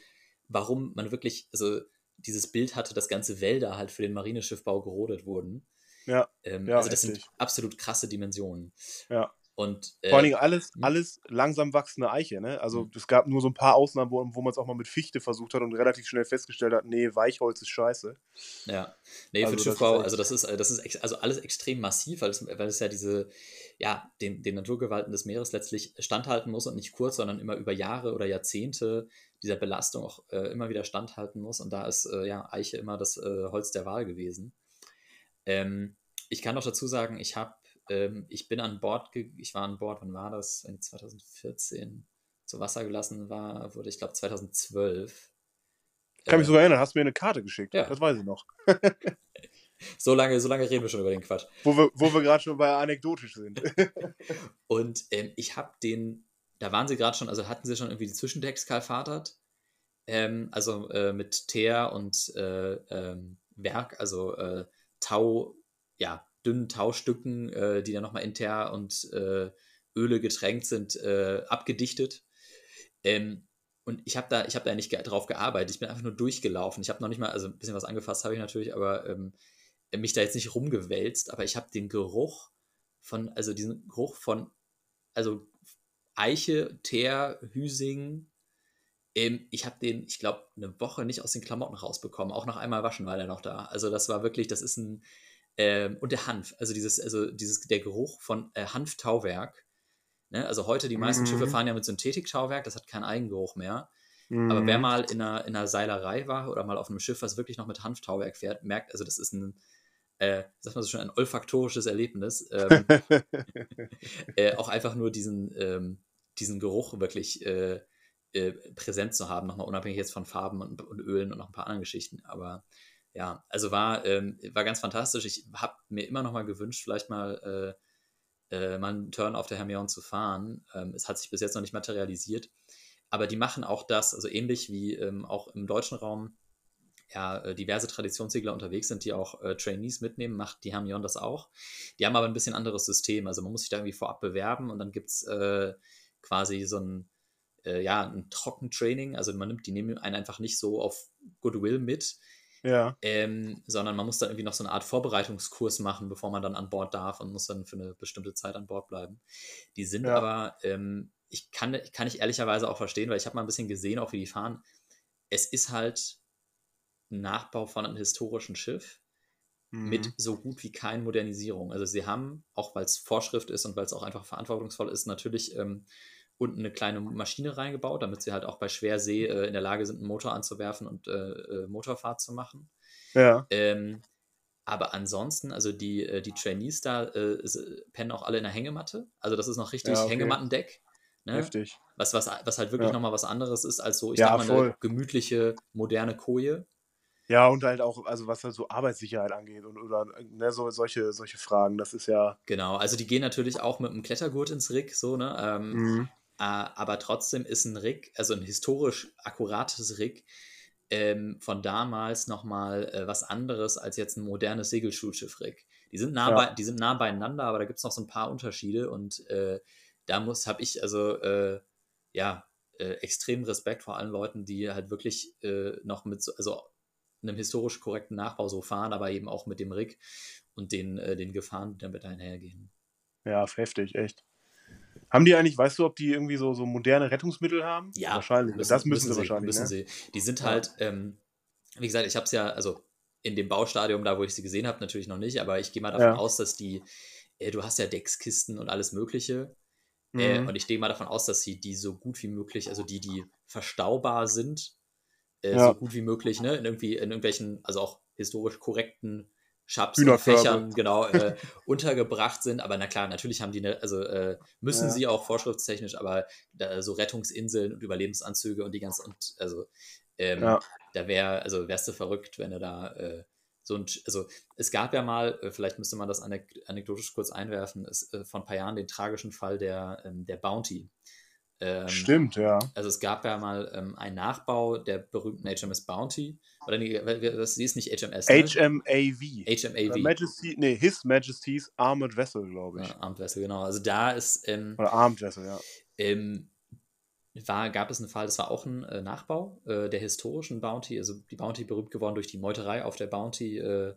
warum man wirklich, also dieses Bild hatte, dass ganze Wälder halt für den Marineschiffbau gerodet wurden. Ja. Ähm, ja also das richtig. sind absolut krasse Dimensionen. Ja. Und, äh, Vor allen Dingen alles, hm. alles langsam wachsende Eiche. Ne? Also mhm. es gab nur so ein paar Ausnahmen, wo, wo man es auch mal mit Fichte versucht hat und relativ schnell festgestellt hat, nee, Weichholz ist scheiße. Ja, nee, also für Schiffbau, also das ist, das ist also alles extrem massiv, weil es, weil es ja diese, ja, den, den Naturgewalten des Meeres letztlich standhalten muss und nicht kurz, sondern immer über Jahre oder Jahrzehnte dieser Belastung auch äh, immer wieder standhalten muss. Und da ist äh, ja Eiche immer das äh, Holz der Wahl gewesen. Ähm, ich kann noch dazu sagen, ich habe ähm, ich bin an Bord, ich war an Bord, wann war das? Wenn 2014 zu Wasser gelassen war, wurde ich glaube 2012. Ich kann äh, mich sogar erinnern, hast du mir eine Karte geschickt. Ja. Das weiß ich noch. so, lange, so lange reden wir schon über den Quatsch. Wo wir, wo wir gerade schon bei anekdotisch sind. und ähm, ich habe den, da waren sie gerade schon, also hatten sie schon irgendwie die Zwischendecks kalfatert. Ähm, also äh, mit Teer und äh, ähm, Werk, also äh, Tau, ja, dünnen Taustücken, äh, die dann nochmal inter und äh, Öle getränkt sind, äh, abgedichtet. Ähm, und ich habe da, hab da nicht ge drauf gearbeitet. Ich bin einfach nur durchgelaufen. Ich habe noch nicht mal, also ein bisschen was angefasst habe ich natürlich, aber ähm, mich da jetzt nicht rumgewälzt. Aber ich habe den Geruch von, also diesen Geruch von, also Eiche, Teer, Hüsing. Ähm, ich habe den, ich glaube, eine Woche nicht aus den Klamotten rausbekommen. Auch noch einmal waschen war der noch da. Also das war wirklich, das ist ein, ähm, und der Hanf, also dieses, also dieses, der Geruch von äh, Hanftauwerk. Ne? Also heute, die meisten mhm. Schiffe fahren ja mit Synthetiktauwerk, das hat keinen Eigengeruch mehr. Mhm. Aber wer mhm. mal in einer, in einer Seilerei war oder mal auf einem Schiff, was wirklich noch mit Hanftauwerk fährt, merkt, also das ist ein, äh, sagt man so schon, ein olfaktorisches Erlebnis. Ähm, äh, auch einfach nur diesen, ähm, diesen Geruch wirklich äh, äh, präsent zu haben, nochmal unabhängig jetzt von Farben und, und Ölen und noch ein paar anderen Geschichten. Aber ja, also war, ähm, war ganz fantastisch. Ich habe mir immer noch mal gewünscht, vielleicht mal, äh, äh, mal einen Turn auf der Hermione zu fahren. Ähm, es hat sich bis jetzt noch nicht materialisiert. Aber die machen auch das, also ähnlich wie ähm, auch im deutschen Raum ja, äh, diverse Traditionssegler unterwegs sind, die auch äh, Trainees mitnehmen, macht die Hermione das auch. Die haben aber ein bisschen anderes System. Also man muss sich da irgendwie vorab bewerben und dann gibt es äh, quasi so ein, äh, ja, ein Trockentraining. Also man nimmt, die nehmen einen einfach nicht so auf Goodwill mit, ja. Ähm, sondern man muss dann irgendwie noch so eine Art Vorbereitungskurs machen, bevor man dann an Bord darf und muss dann für eine bestimmte Zeit an Bord bleiben. Die sind ja. aber, ähm, ich kann, kann ich ehrlicherweise auch verstehen, weil ich habe mal ein bisschen gesehen, auch wie die fahren. Es ist halt ein Nachbau von einem historischen Schiff mhm. mit so gut wie kein Modernisierung. Also sie haben, auch weil es Vorschrift ist und weil es auch einfach verantwortungsvoll ist, natürlich ähm, unten eine kleine Maschine reingebaut, damit sie halt auch bei Schwersee äh, in der Lage sind, einen Motor anzuwerfen und äh, äh, Motorfahrt zu machen. Ja. Ähm, aber ansonsten, also die, äh, die Trainees da äh, pennen auch alle in der Hängematte. Also das ist noch richtig ja, okay. Hängemattendeck. Ne? Heftig. Was, was, was halt wirklich ja. nochmal was anderes ist als so, ich ja, sag mal, voll. eine gemütliche, moderne Koje. Ja, und halt auch, also was halt so Arbeitssicherheit angeht und oder ne, so, solche, solche Fragen, das ist ja. Genau, also die gehen natürlich auch mit einem Klettergurt ins Rig, so, ne? Ähm, mhm. Äh, aber trotzdem ist ein Rig, also ein historisch akkurates Rig, ähm, von damals nochmal äh, was anderes als jetzt ein modernes Segelschulschiff-Rig. Die sind nah, ja. bei, die sind nah beieinander, aber da gibt es noch so ein paar Unterschiede und äh, da muss, habe ich also, äh, ja, äh, extrem Respekt vor allen Leuten, die halt wirklich äh, noch mit so, also einem historisch korrekten Nachbau so fahren, aber eben auch mit dem Rig und den, äh, den Gefahren, die damit einhergehen. Ja, heftig, echt. Haben die eigentlich, weißt du, ob die irgendwie so, so moderne Rettungsmittel haben? Ja, wahrscheinlich. Müssen, das müssen, müssen sie wahrscheinlich. Müssen ne? sie. Die sind halt, ähm, wie gesagt, ich habe es ja, also in dem Baustadium, da wo ich sie gesehen habe, natürlich noch nicht, aber ich gehe mal davon ja. aus, dass die, äh, du hast ja Deckskisten und alles Mögliche. Äh, mhm. und ich gehe mal davon aus, dass sie die so gut wie möglich, also die, die verstaubar sind, äh, ja. so gut wie möglich, ne, in irgendwie in irgendwelchen, also auch historisch korrekten Schaps und Fächern genau äh, untergebracht sind. Aber na klar, natürlich haben die eine, also äh, müssen ja. sie auch vorschriftstechnisch, aber da, so Rettungsinseln und Überlebensanzüge und die ganze und also ähm, ja. da wäre, also wärst du verrückt, wenn du da äh, so ein, also es gab ja mal, äh, vielleicht müsste man das anek anekdotisch kurz einwerfen, es, äh, vor ein paar Jahren den tragischen Fall der, ähm, der Bounty. Ähm, Stimmt, ja. Also es gab ja mal ähm, einen Nachbau der berühmten HMS Bounty. Oder nee, das ist nicht HMS. Ne? HMAV. HMAV. Oder Majesty, nee, His Majesty's Armored Vessel, glaube ich. Ja, Armed Vessel, genau. Also da ist. Ähm, Oder Armed Vessel, ja. Ähm, war, gab es einen Fall, das war auch ein äh, Nachbau äh, der historischen Bounty, also die Bounty berühmt geworden durch die Meuterei auf der Bounty äh,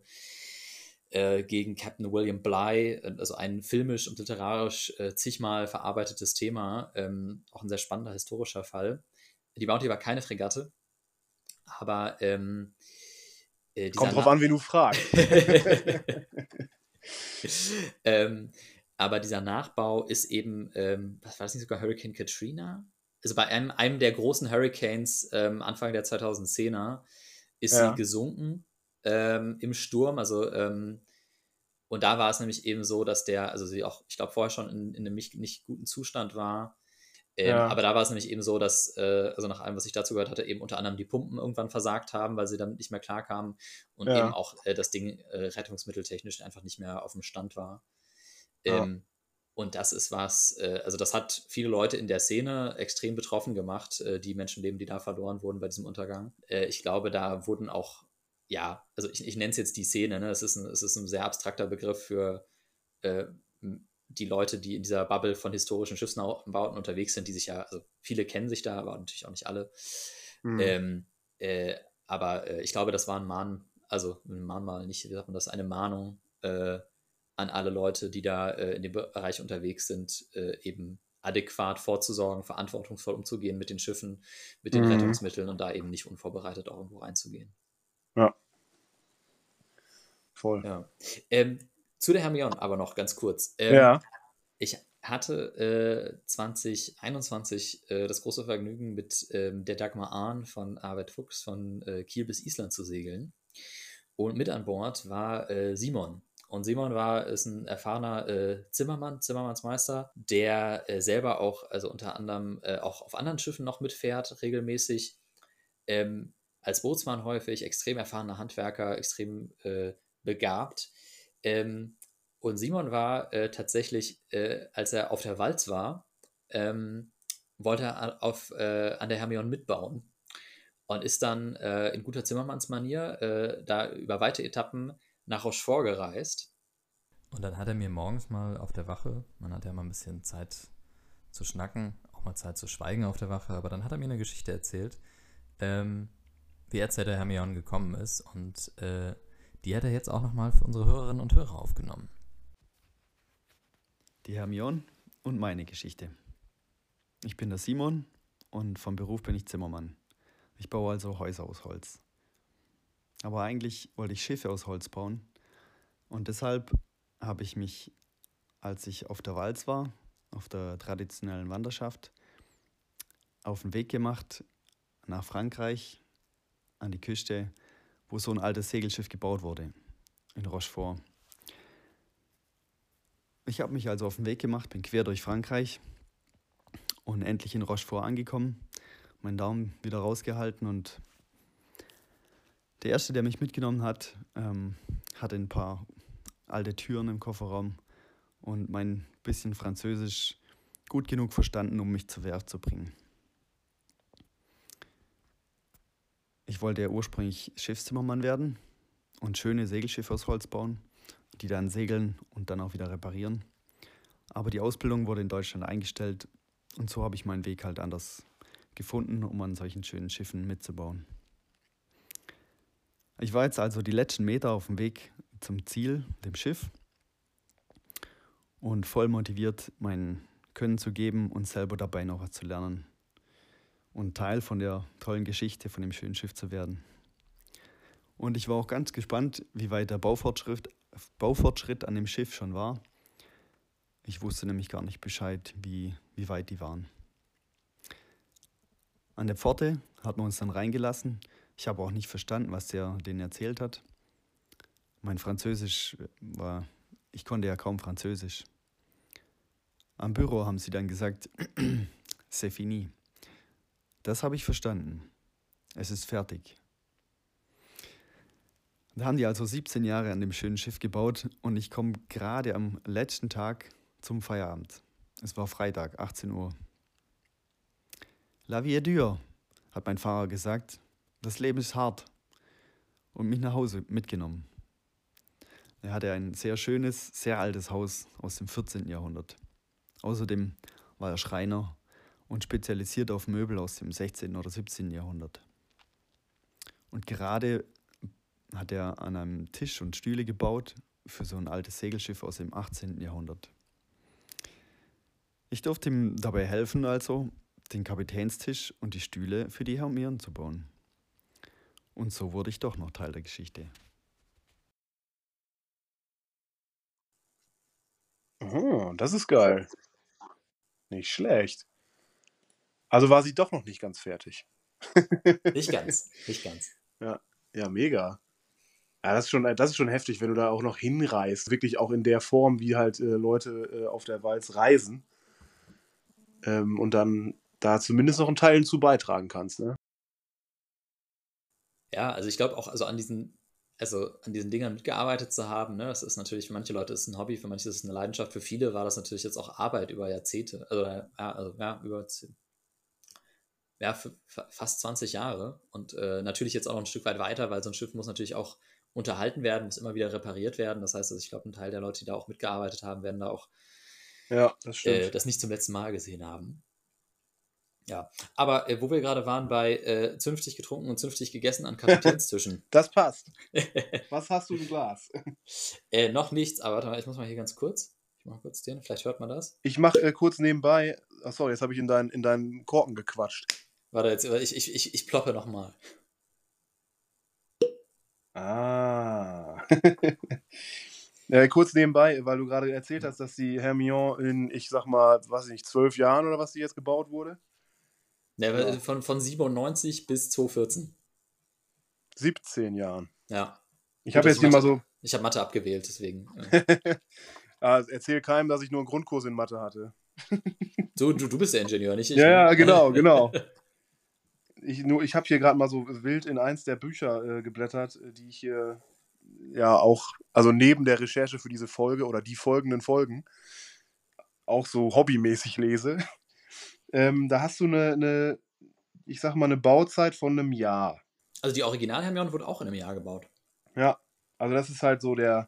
äh gegen Captain William Bligh, äh, also ein filmisch und literarisch äh, zigmal verarbeitetes Thema, ähm, auch ein sehr spannender historischer Fall. Die Bounty war keine Fregatte, aber ähm, Kommt drauf an, wie du fragst. ähm, aber dieser Nachbau ist eben, ähm, was war das nicht sogar Hurricane Katrina? also bei einem, einem der großen Hurricanes ähm, Anfang der 2010er ist ja. sie gesunken ähm, im Sturm. Also ähm, und da war es nämlich eben so, dass der, also sie auch, ich glaube, vorher schon in, in einem nicht, nicht guten Zustand war. Ähm, ja. Aber da war es nämlich eben so, dass, äh, also nach allem, was ich dazu gehört hatte, eben unter anderem die Pumpen irgendwann versagt haben, weil sie damit nicht mehr klarkamen und ja. eben auch äh, das Ding äh, rettungsmitteltechnisch einfach nicht mehr auf dem Stand war. Ähm, und das ist was, äh, also das hat viele Leute in der Szene extrem betroffen gemacht, äh, die Menschenleben, die da verloren wurden bei diesem Untergang. Äh, ich glaube, da wurden auch, ja, also ich, ich nenne es jetzt die Szene, ne? es, ist ein, es ist ein sehr abstrakter Begriff für äh, die Leute, die in dieser Bubble von historischen Schiffsbauten unterwegs sind, die sich ja, also viele kennen sich da, aber natürlich auch nicht alle. Mhm. Ähm, äh, aber äh, ich glaube, das war ein Mahn, also ein Mahnmal, nicht, wie sagt man das, eine Mahnung an alle Leute, die da äh, in dem Bereich unterwegs sind, äh, eben adäquat vorzusorgen, verantwortungsvoll umzugehen mit den Schiffen, mit den mhm. Rettungsmitteln und da eben nicht unvorbereitet auch irgendwo reinzugehen. Ja. Voll. Ja. Ähm, zu der Hermione aber noch ganz kurz. Ähm, ja. Ich hatte äh, 2021 äh, das große Vergnügen, mit ähm, der Dagmar Ahn von Arvid Fuchs von äh, Kiel bis Island zu segeln. Und mit an Bord war äh, Simon, und Simon war ist ein erfahrener äh, Zimmermann, Zimmermannsmeister, der äh, selber auch, also unter anderem auch auf anderen Schiffen noch mitfährt, regelmäßig. Ähm, als Bootsmann häufig, extrem erfahrener Handwerker, extrem äh, begabt. Ähm, und Simon war äh, tatsächlich, äh, als er auf der Walz war, ähm, wollte er auf, an der Hermione mitbauen und ist dann in guter Zimmermannsmanier da über weite Etappen nach Rochefort gereist. Und dann hat er mir morgens mal auf der Wache, man hat ja mal ein bisschen Zeit zu schnacken, auch mal Zeit zu schweigen auf der Wache, aber dann hat er mir eine Geschichte erzählt, ähm, er zu der Hermione gekommen ist und äh, die hat er jetzt auch nochmal für unsere Hörerinnen und Hörer aufgenommen. Die Hermione und meine Geschichte. Ich bin der Simon und vom Beruf bin ich Zimmermann. Ich baue also Häuser aus Holz. Aber eigentlich wollte ich Schiffe aus Holz bauen. Und deshalb habe ich mich, als ich auf der Walz war, auf der traditionellen Wanderschaft, auf den Weg gemacht nach Frankreich, an die Küste, wo so ein altes Segelschiff gebaut wurde, in Rochefort. Ich habe mich also auf den Weg gemacht, bin quer durch Frankreich und endlich in Rochefort angekommen, meinen Daumen wieder rausgehalten und der erste, der mich mitgenommen hat, ähm, hatte ein paar alte Türen im Kofferraum und mein bisschen Französisch gut genug verstanden, um mich zur Werft zu bringen. Ich wollte ja ursprünglich Schiffszimmermann werden und schöne Segelschiffe aus Holz bauen, die dann segeln und dann auch wieder reparieren. Aber die Ausbildung wurde in Deutschland eingestellt und so habe ich meinen Weg halt anders gefunden, um an solchen schönen Schiffen mitzubauen. Ich war jetzt also die letzten Meter auf dem Weg zum Ziel, dem Schiff, und voll motiviert, mein Können zu geben und selber dabei noch was zu lernen und Teil von der tollen Geschichte von dem schönen Schiff zu werden. Und ich war auch ganz gespannt, wie weit der Baufortschritt, Baufortschritt an dem Schiff schon war. Ich wusste nämlich gar nicht Bescheid, wie, wie weit die waren. An der Pforte hat man uns dann reingelassen ich habe auch nicht verstanden, was der denen erzählt hat. Mein Französisch war, ich konnte ja kaum Französisch. Am Büro haben sie dann gesagt, c'est fini. Das habe ich verstanden. Es ist fertig. Da haben die also 17 Jahre an dem schönen Schiff gebaut und ich komme gerade am letzten Tag zum Feierabend. Es war Freitag, 18 Uhr. La vie est dure, hat mein Fahrer gesagt. Das Leben ist hart. Und mich nach Hause mitgenommen. Er hatte ein sehr schönes, sehr altes Haus aus dem 14. Jahrhundert. Außerdem war er Schreiner und spezialisiert auf Möbel aus dem 16. oder 17. Jahrhundert. Und gerade hat er an einem Tisch und Stühle gebaut für so ein altes Segelschiff aus dem 18. Jahrhundert. Ich durfte ihm dabei helfen, also den Kapitänstisch und die Stühle für die Hermieren zu bauen. Und so wurde ich doch noch Teil der Geschichte. Oh, das ist geil. Nicht schlecht. Also war sie doch noch nicht ganz fertig. Nicht ganz, nicht ganz. Ja, ja, mega. Ja, das ist, schon, das ist schon heftig, wenn du da auch noch hinreist. Wirklich auch in der Form, wie halt äh, Leute äh, auf der Walz reisen. Ähm, und dann da zumindest noch einen Teil hinzu beitragen kannst. Ne? Ja, also ich glaube auch, also an diesen, also an diesen Dingern mitgearbeitet zu haben, ne, das ist natürlich für manche Leute ist ein Hobby, für manche ist es eine Leidenschaft, für viele war das natürlich jetzt auch Arbeit über Jahrzehnte, also ja, also, ja über ja, fast 20 Jahre und äh, natürlich jetzt auch noch ein Stück weit weiter, weil so ein Schiff muss natürlich auch unterhalten werden, muss immer wieder repariert werden. Das heißt, also ich glaube, ein Teil der Leute, die da auch mitgearbeitet haben, werden da auch ja, das, äh, das nicht zum letzten Mal gesehen haben. Ja, aber äh, wo wir gerade waren bei äh, zünftig getrunken und zünftig gegessen an Kapitänstischen. das passt. Was hast du im Glas? äh, noch nichts, aber warte mal, ich muss mal hier ganz kurz. Ich mache kurz den, vielleicht hört man das. Ich mache äh, kurz nebenbei. Achso, jetzt habe ich in, dein, in deinen Korken gequatscht. Warte, jetzt, ich, ich, ich, ich ploppe nochmal. Ah. ja, kurz nebenbei, weil du gerade erzählt hast, dass die Hermione in, ich sag mal, weiß ich nicht, zwölf Jahren oder was die jetzt gebaut wurde. Ja, ja. Von, von 97 bis 2014. 17 Jahren. Ja. Ich habe jetzt hier mal so. Ich habe Mathe abgewählt, deswegen. ah, erzähl keinem, dass ich nur einen Grundkurs in Mathe hatte. du, du, du bist der Ingenieur, nicht ich. Ja, ja, genau, genau. Ich, ich habe hier gerade mal so wild in eins der Bücher äh, geblättert, äh, die ich hier ja auch, also neben der Recherche für diese Folge oder die folgenden Folgen, auch so hobbymäßig lese. Ähm, da hast du eine, eine, ich sag mal, eine Bauzeit von einem Jahr. Also die Original-Hermione wurde auch in einem Jahr gebaut. Ja, also das ist halt so der,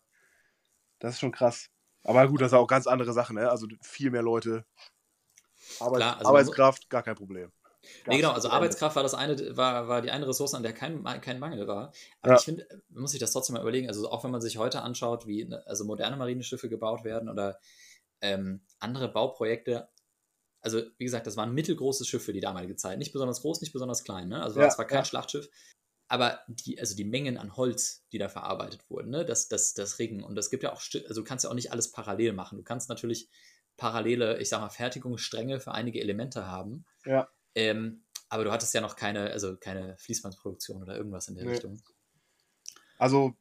das ist schon krass. Aber gut, das sind auch ganz andere Sachen, ne? Also viel mehr Leute. Arbeit, Klar, also Arbeitskraft, gar kein Problem. Nee, genau, also Arbeitskraft war das eine, war, war die eine Ressource, an der kein, kein Mangel war. Aber ja. ich finde, man muss sich das trotzdem mal überlegen, also auch wenn man sich heute anschaut, wie ne, also moderne Marineschiffe gebaut werden oder ähm, andere Bauprojekte, also wie gesagt, das waren mittelgroße Schiffe für die damalige Zeit. Nicht besonders groß, nicht besonders klein, ne? Also ja, es war kein ja. Schlachtschiff. Aber die, also die Mengen an Holz, die da verarbeitet wurden, ne? das, das, das Ringen. Und es gibt ja auch, also du kannst ja auch nicht alles parallel machen. Du kannst natürlich parallele, ich sag mal, Fertigungsstränge für einige Elemente haben. Ja. Ähm, aber du hattest ja noch keine, also keine Fließbandproduktion oder irgendwas in der nee. Richtung. Also,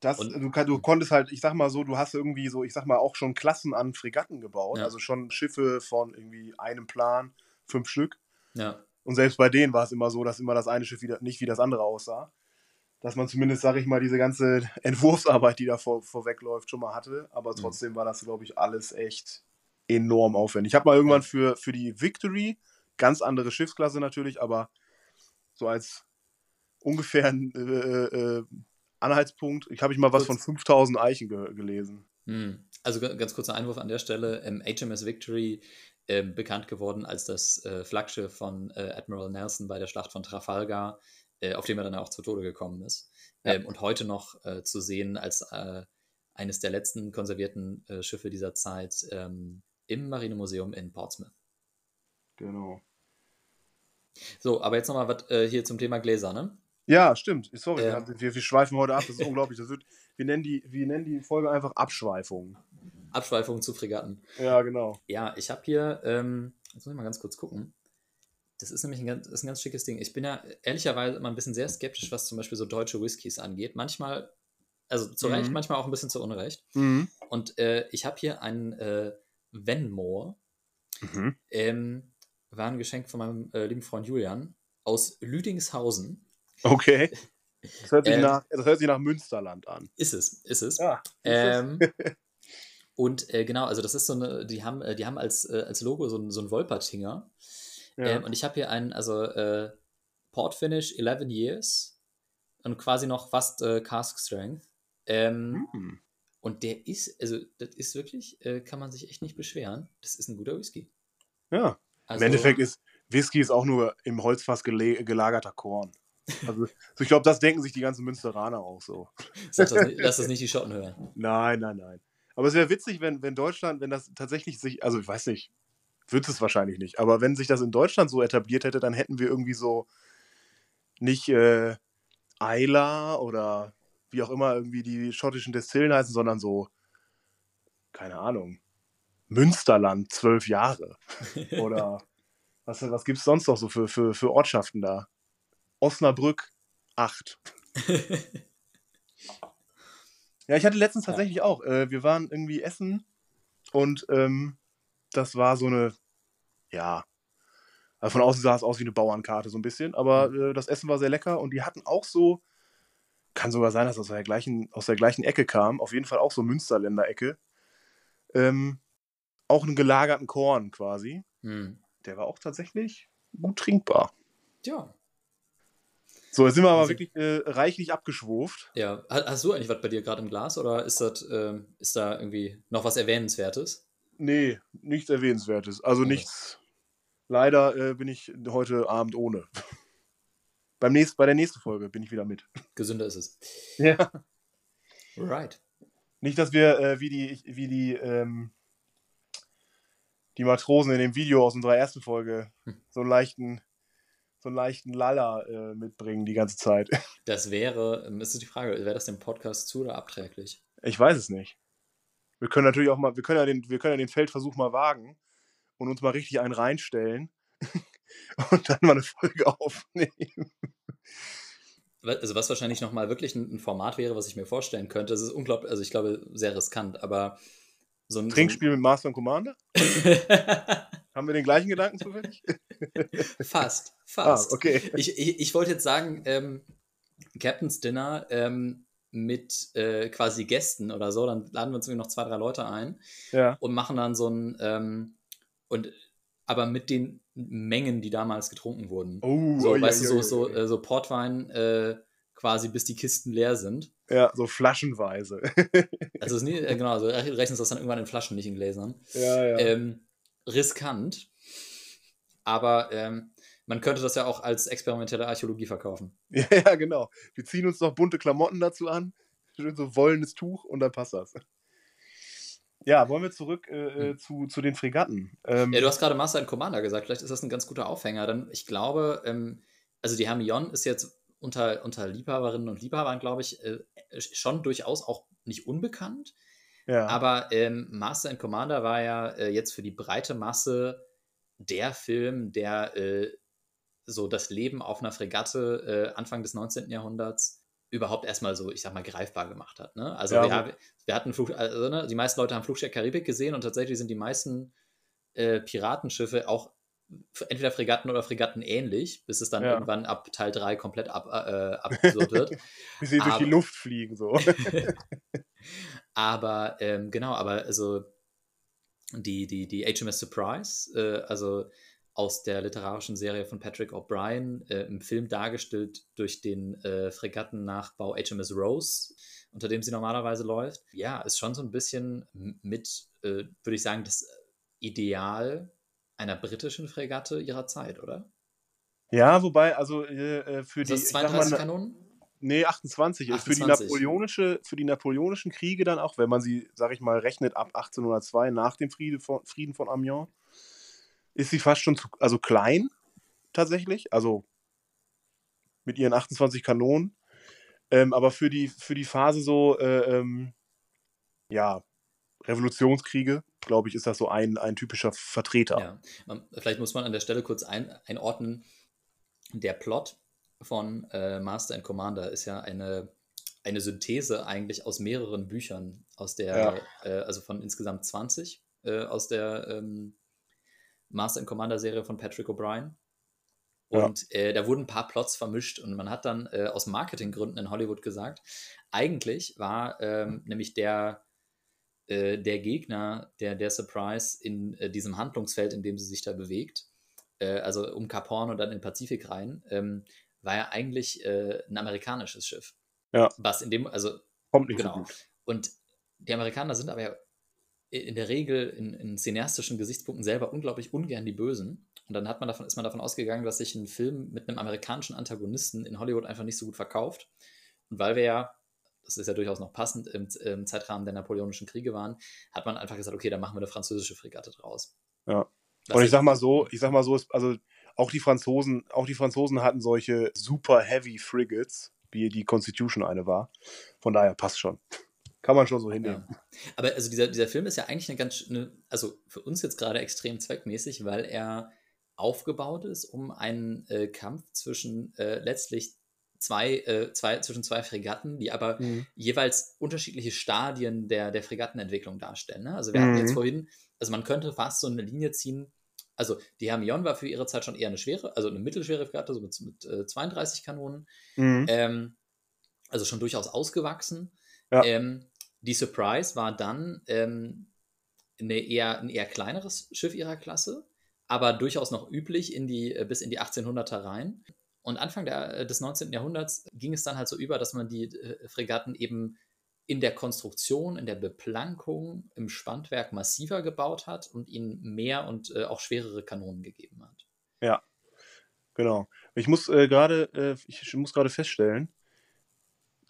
das, du, du, konntest halt, ich sag mal so, du hast irgendwie so, ich sag mal, auch schon Klassen an Fregatten gebaut. Ja. Also schon Schiffe von irgendwie einem Plan, fünf Stück. Ja. Und selbst bei denen war es immer so, dass immer das eine Schiff wieder, nicht wie das andere aussah. Dass man zumindest, sag ich mal, diese ganze Entwurfsarbeit, die da vor, vorwegläuft, schon mal hatte. Aber mhm. trotzdem mhm. war das, glaube ich, alles echt enorm aufwendig. Ich habe mal irgendwann für, für die Victory Ganz andere Schiffsklasse natürlich, aber so als ungefähr äh, äh, Anhaltspunkt. Ich habe ich mal was von 5000 Eichen ge gelesen. Hm. Also ganz kurzer Einwurf an der Stelle. Ähm, HMS Victory äh, bekannt geworden als das äh, Flaggschiff von äh, Admiral Nelson bei der Schlacht von Trafalgar, äh, auf dem er dann auch zu Tode gekommen ist. Ja. Ähm, und heute noch zu sehen als eines der letzten konservierten Schiffe dieser Zeit ähm, im Marinemuseum in Portsmouth. Genau. So, aber jetzt nochmal was äh, hier zum Thema Gläser, ne? Ja, stimmt. Sorry, ähm, wir, wir, schweifen heute ab. Das ist unglaublich. Das wird, wir, nennen die, wir nennen die Folge einfach Abschweifung. Abschweifung zu Fregatten. Ja, genau. Ja, ich habe hier, ähm, jetzt muss ich mal ganz kurz gucken. Das ist nämlich ein ganz, ist ein ganz schickes Ding. Ich bin ja ehrlicherweise immer ein bisschen sehr skeptisch, was zum Beispiel so deutsche Whiskys angeht. Manchmal, also zu Recht, mhm. manchmal auch ein bisschen zu Unrecht. Mhm. Und äh, ich habe hier einen äh, Venmore Mhm. Ähm, war ein Geschenk von meinem äh, lieben Freund Julian aus Lüdingshausen. Okay. Das hört, sich ähm, nach, das hört sich nach Münsterland an. Ist es, ist es. Ja, ist ähm, es. und äh, genau, also das ist so eine, die haben, äh, die haben als, äh, als Logo so, so einen Wolpertinger. Ja. Ähm, und ich habe hier einen, also äh, Port Finish 11 Years und quasi noch fast äh, Cask Strength. Ähm, Hm. Und der ist, also das ist wirklich, äh, kann man sich echt nicht beschweren. Das ist ein guter Whisky. Ja. Also, Im Endeffekt ist Whisky ist auch nur im Holzfass gelagerter Korn. Also, so ich glaube, das denken sich die ganzen Münsteraner auch so. Sag das nicht, lass das nicht die Schotten hören. Nein, nein, nein. Aber es wäre witzig, wenn, wenn Deutschland, wenn das tatsächlich sich, also ich weiß nicht, wird es wahrscheinlich nicht, aber wenn sich das in Deutschland so etabliert hätte, dann hätten wir irgendwie so nicht äh, Isla oder wie auch immer irgendwie die schottischen Destillen heißen, sondern so, keine Ahnung, Münsterland, zwölf Jahre. Oder was, was gibt es sonst noch so für, für, für Ortschaften da? Osnabrück, acht. Ja, ich hatte letztens Ja. tatsächlich auch. Äh, wir waren irgendwie essen und ähm, das war so eine, ja, also von außen sah es aus wie eine Bauernkarte so ein bisschen, aber äh, das Essen war sehr lecker und die hatten auch so, kann sogar sein, dass das aus der gleichen, aus der gleichen Ecke kam, auf jeden Fall auch so Münsterländer Ecke, ähm, auch einen gelagerten Korn quasi. Hm. Der war auch tatsächlich gut trinkbar. Ja. So, jetzt sind wir aber Also- wirklich äh, reichlich abgeschwuft. Ja. Ha- Hast du eigentlich was bei dir gerade im Glas oder ist das, ähm, ist da irgendwie noch was Erwähnenswertes? Nee, nichts Erwähnenswertes. Also Okay. nichts. Leider äh, bin ich heute Abend ohne. Beim nächsten, bei der nächsten Folge bin ich wieder mit. Gesünder ist es. Ja. Right. Nicht, dass wir äh, wie die, wie die, ähm, die Matrosen in dem Video aus unserer ersten Folge Hm. so einen leichten, so einen leichten Lalla äh, mitbringen die ganze Zeit. Das wäre, ähm, ist die Frage, wäre das dem Podcast zu oder abträglich? Ich weiß es nicht. Wir können natürlich auch mal, wir können ja den, wir können ja den Feldversuch mal wagen und uns mal richtig einen reinstellen und dann mal eine Folge aufnehmen. Also was wahrscheinlich nochmal wirklich ein, ein Format wäre, was ich mir vorstellen könnte. Das ist unglaublich, also ich glaube, sehr riskant, aber so ein Trinkspiel mit Master und Commander? So ein Haben wir den gleichen Gedanken zufällig? fast, Ah, fast. okay. Ich, ich, ich wollte jetzt sagen, ähm, Captain's Dinner ähm, mit äh, quasi Gästen oder so, dann laden wir uns irgendwie noch zwei, drei Leute ein Ja. und machen dann so ein, ähm, und aber mit den Mengen, die damals getrunken wurden. Oh, so, oi, weißt oi, du, so, so, äh, so Portwein äh, quasi bis die Kisten leer sind. Ja, so flaschenweise. Also nie, äh, genau, also rech- rechnest das dann irgendwann in Flaschen, nicht in Gläsern. ja, ja. Ähm, riskant, aber ähm, man könnte das ja auch als experimentelle Archäologie verkaufen. ja, ja, genau. Wir ziehen uns noch bunte Klamotten dazu an, schön so wollenes Tuch und dann passt das. Ja, wollen wir zurück äh, äh, zu, zu den Fregatten. Ähm, Hm. Ja, du hast gerade Master and Commander gesagt, vielleicht ist das ein ganz guter Aufhänger. Dann, ich glaube, ähm, also die Hermione ist jetzt unter, unter Liebhaberinnen und Liebhabern, glaube ich, äh, schon durchaus auch nicht unbekannt. ja. Aber ähm, Master and Commander war ja äh, jetzt für die breite Masse der Film, der äh, so das Leben auf einer Fregatte äh, Anfang des 19. Jahrhunderts überhaupt erstmal so, ich sag mal, greifbar gemacht hat. Ne? Also Ja, wir, haben, wir hatten Flug, also, ne, die meisten Leute haben Flugzeug Karibik gesehen und tatsächlich sind die meisten äh, Piratenschiffe auch entweder Fregatten oder Fregatten ähnlich, bis es dann Ja. irgendwann ab Teil 3 komplett ab, äh, absurd wird. Wie sie durch die aber- Luft fliegen, so. aber ähm, genau, aber also die, die, die HMS Surprise, äh, also aus der literarischen Serie von Patrick O'Brien, äh, im Film dargestellt durch den äh, Fregattennachbau HMS Rose, unter dem sie normalerweise läuft. Ja, ist schon so ein bisschen mit, äh, würde ich sagen, das Ideal einer britischen Fregatte ihrer Zeit, oder? Ja, wobei, also äh, äh, für Ist die. das ich sag 32 mal, Kanonen? Nee, 28. Ist Für, die 28. napoleonische, für die napoleonischen Kriege dann auch, wenn man sie, sag ich mal, rechnet ab 1802 nach dem Friede von, Frieden von Amiens, ist sie fast schon zu, also klein tatsächlich, also mit ihren 28 Kanonen. Ähm, aber für die, für die Phase so, äh, ähm, ja, Revolutionskriege, glaube ich, ist das so ein, ein typischer Vertreter. Ja, man, vielleicht muss man an der Stelle kurz ein, einordnen. Der Plot von äh, Master and Commander ist ja eine, eine Synthese eigentlich aus mehreren Büchern, aus der, äh, also von insgesamt 20 äh, aus der ähm, Master and Commander Serie von Patrick O'Brien. Ja. Und äh, da wurden ein paar Plots vermischt und man hat dann äh, aus Marketinggründen in Hollywood gesagt, eigentlich war ähm, nämlich der, äh, der Gegner, der, der Surprise in äh, diesem Handlungsfeld, in dem sie sich da bewegt, äh, also um Kap Horn und dann in den Pazifik rein, ähm, war ja eigentlich äh, ein amerikanisches Schiff. Ja. Was in dem, also Kommt nicht genau. so gut. Und die Amerikaner sind aber ja in der Regel in, in cineastischen Gesichtspunkten selber unglaublich ungern die Bösen. Und dann hat man davon, ist man davon ausgegangen, dass sich ein Film mit einem amerikanischen Antagonisten in Hollywood einfach nicht so gut verkauft. Und weil wir ja, das ist ja durchaus noch passend, im, im Zeitrahmen der Napoleonischen Kriege waren, hat man einfach gesagt, okay, dann machen wir eine französische Fregatte draus. Ja. Was Und ich sag mal so, ich sag mal so, ist, also auch die Franzosen, auch die Franzosen hatten solche super heavy Frigates, wie die Constitution eine war. Von daher passt schon. Kann man schon so hinnehmen. Ja. Aber also dieser, dieser Film ist ja eigentlich eine ganz, eine, also für uns jetzt gerade extrem zweckmäßig, weil er aufgebaut ist um einen äh, Kampf zwischen äh, letztlich zwei, äh, zwei, zwischen zwei Fregatten, die aber Mhm. jeweils unterschiedliche Stadien der, der Fregattenentwicklung darstellen. Ne? Also wir hatten jetzt Mhm. vorhin, also man könnte fast so eine Linie ziehen. Also die Hermione war für ihre Zeit schon eher eine schwere, also eine mittelschwere Fregatte, so mit, mit äh, 32 Kanonen. Mhm. Ähm, also schon durchaus ausgewachsen. Ja. Ähm, die Surprise war dann ähm, eine eher, ein eher kleineres Schiff ihrer Klasse, aber durchaus noch üblich in die, äh, bis in die 1800er rein. Und Anfang der, äh, des 19. Jahrhunderts ging es dann halt so über, dass man die äh, Fregatten eben in der Konstruktion, in der Beplankung, im Spannwerk massiver gebaut hat und ihnen mehr und äh, auch schwerere Kanonen gegeben hat. Genau. Ich muss äh, gerade, äh, ich muss gerade feststellen,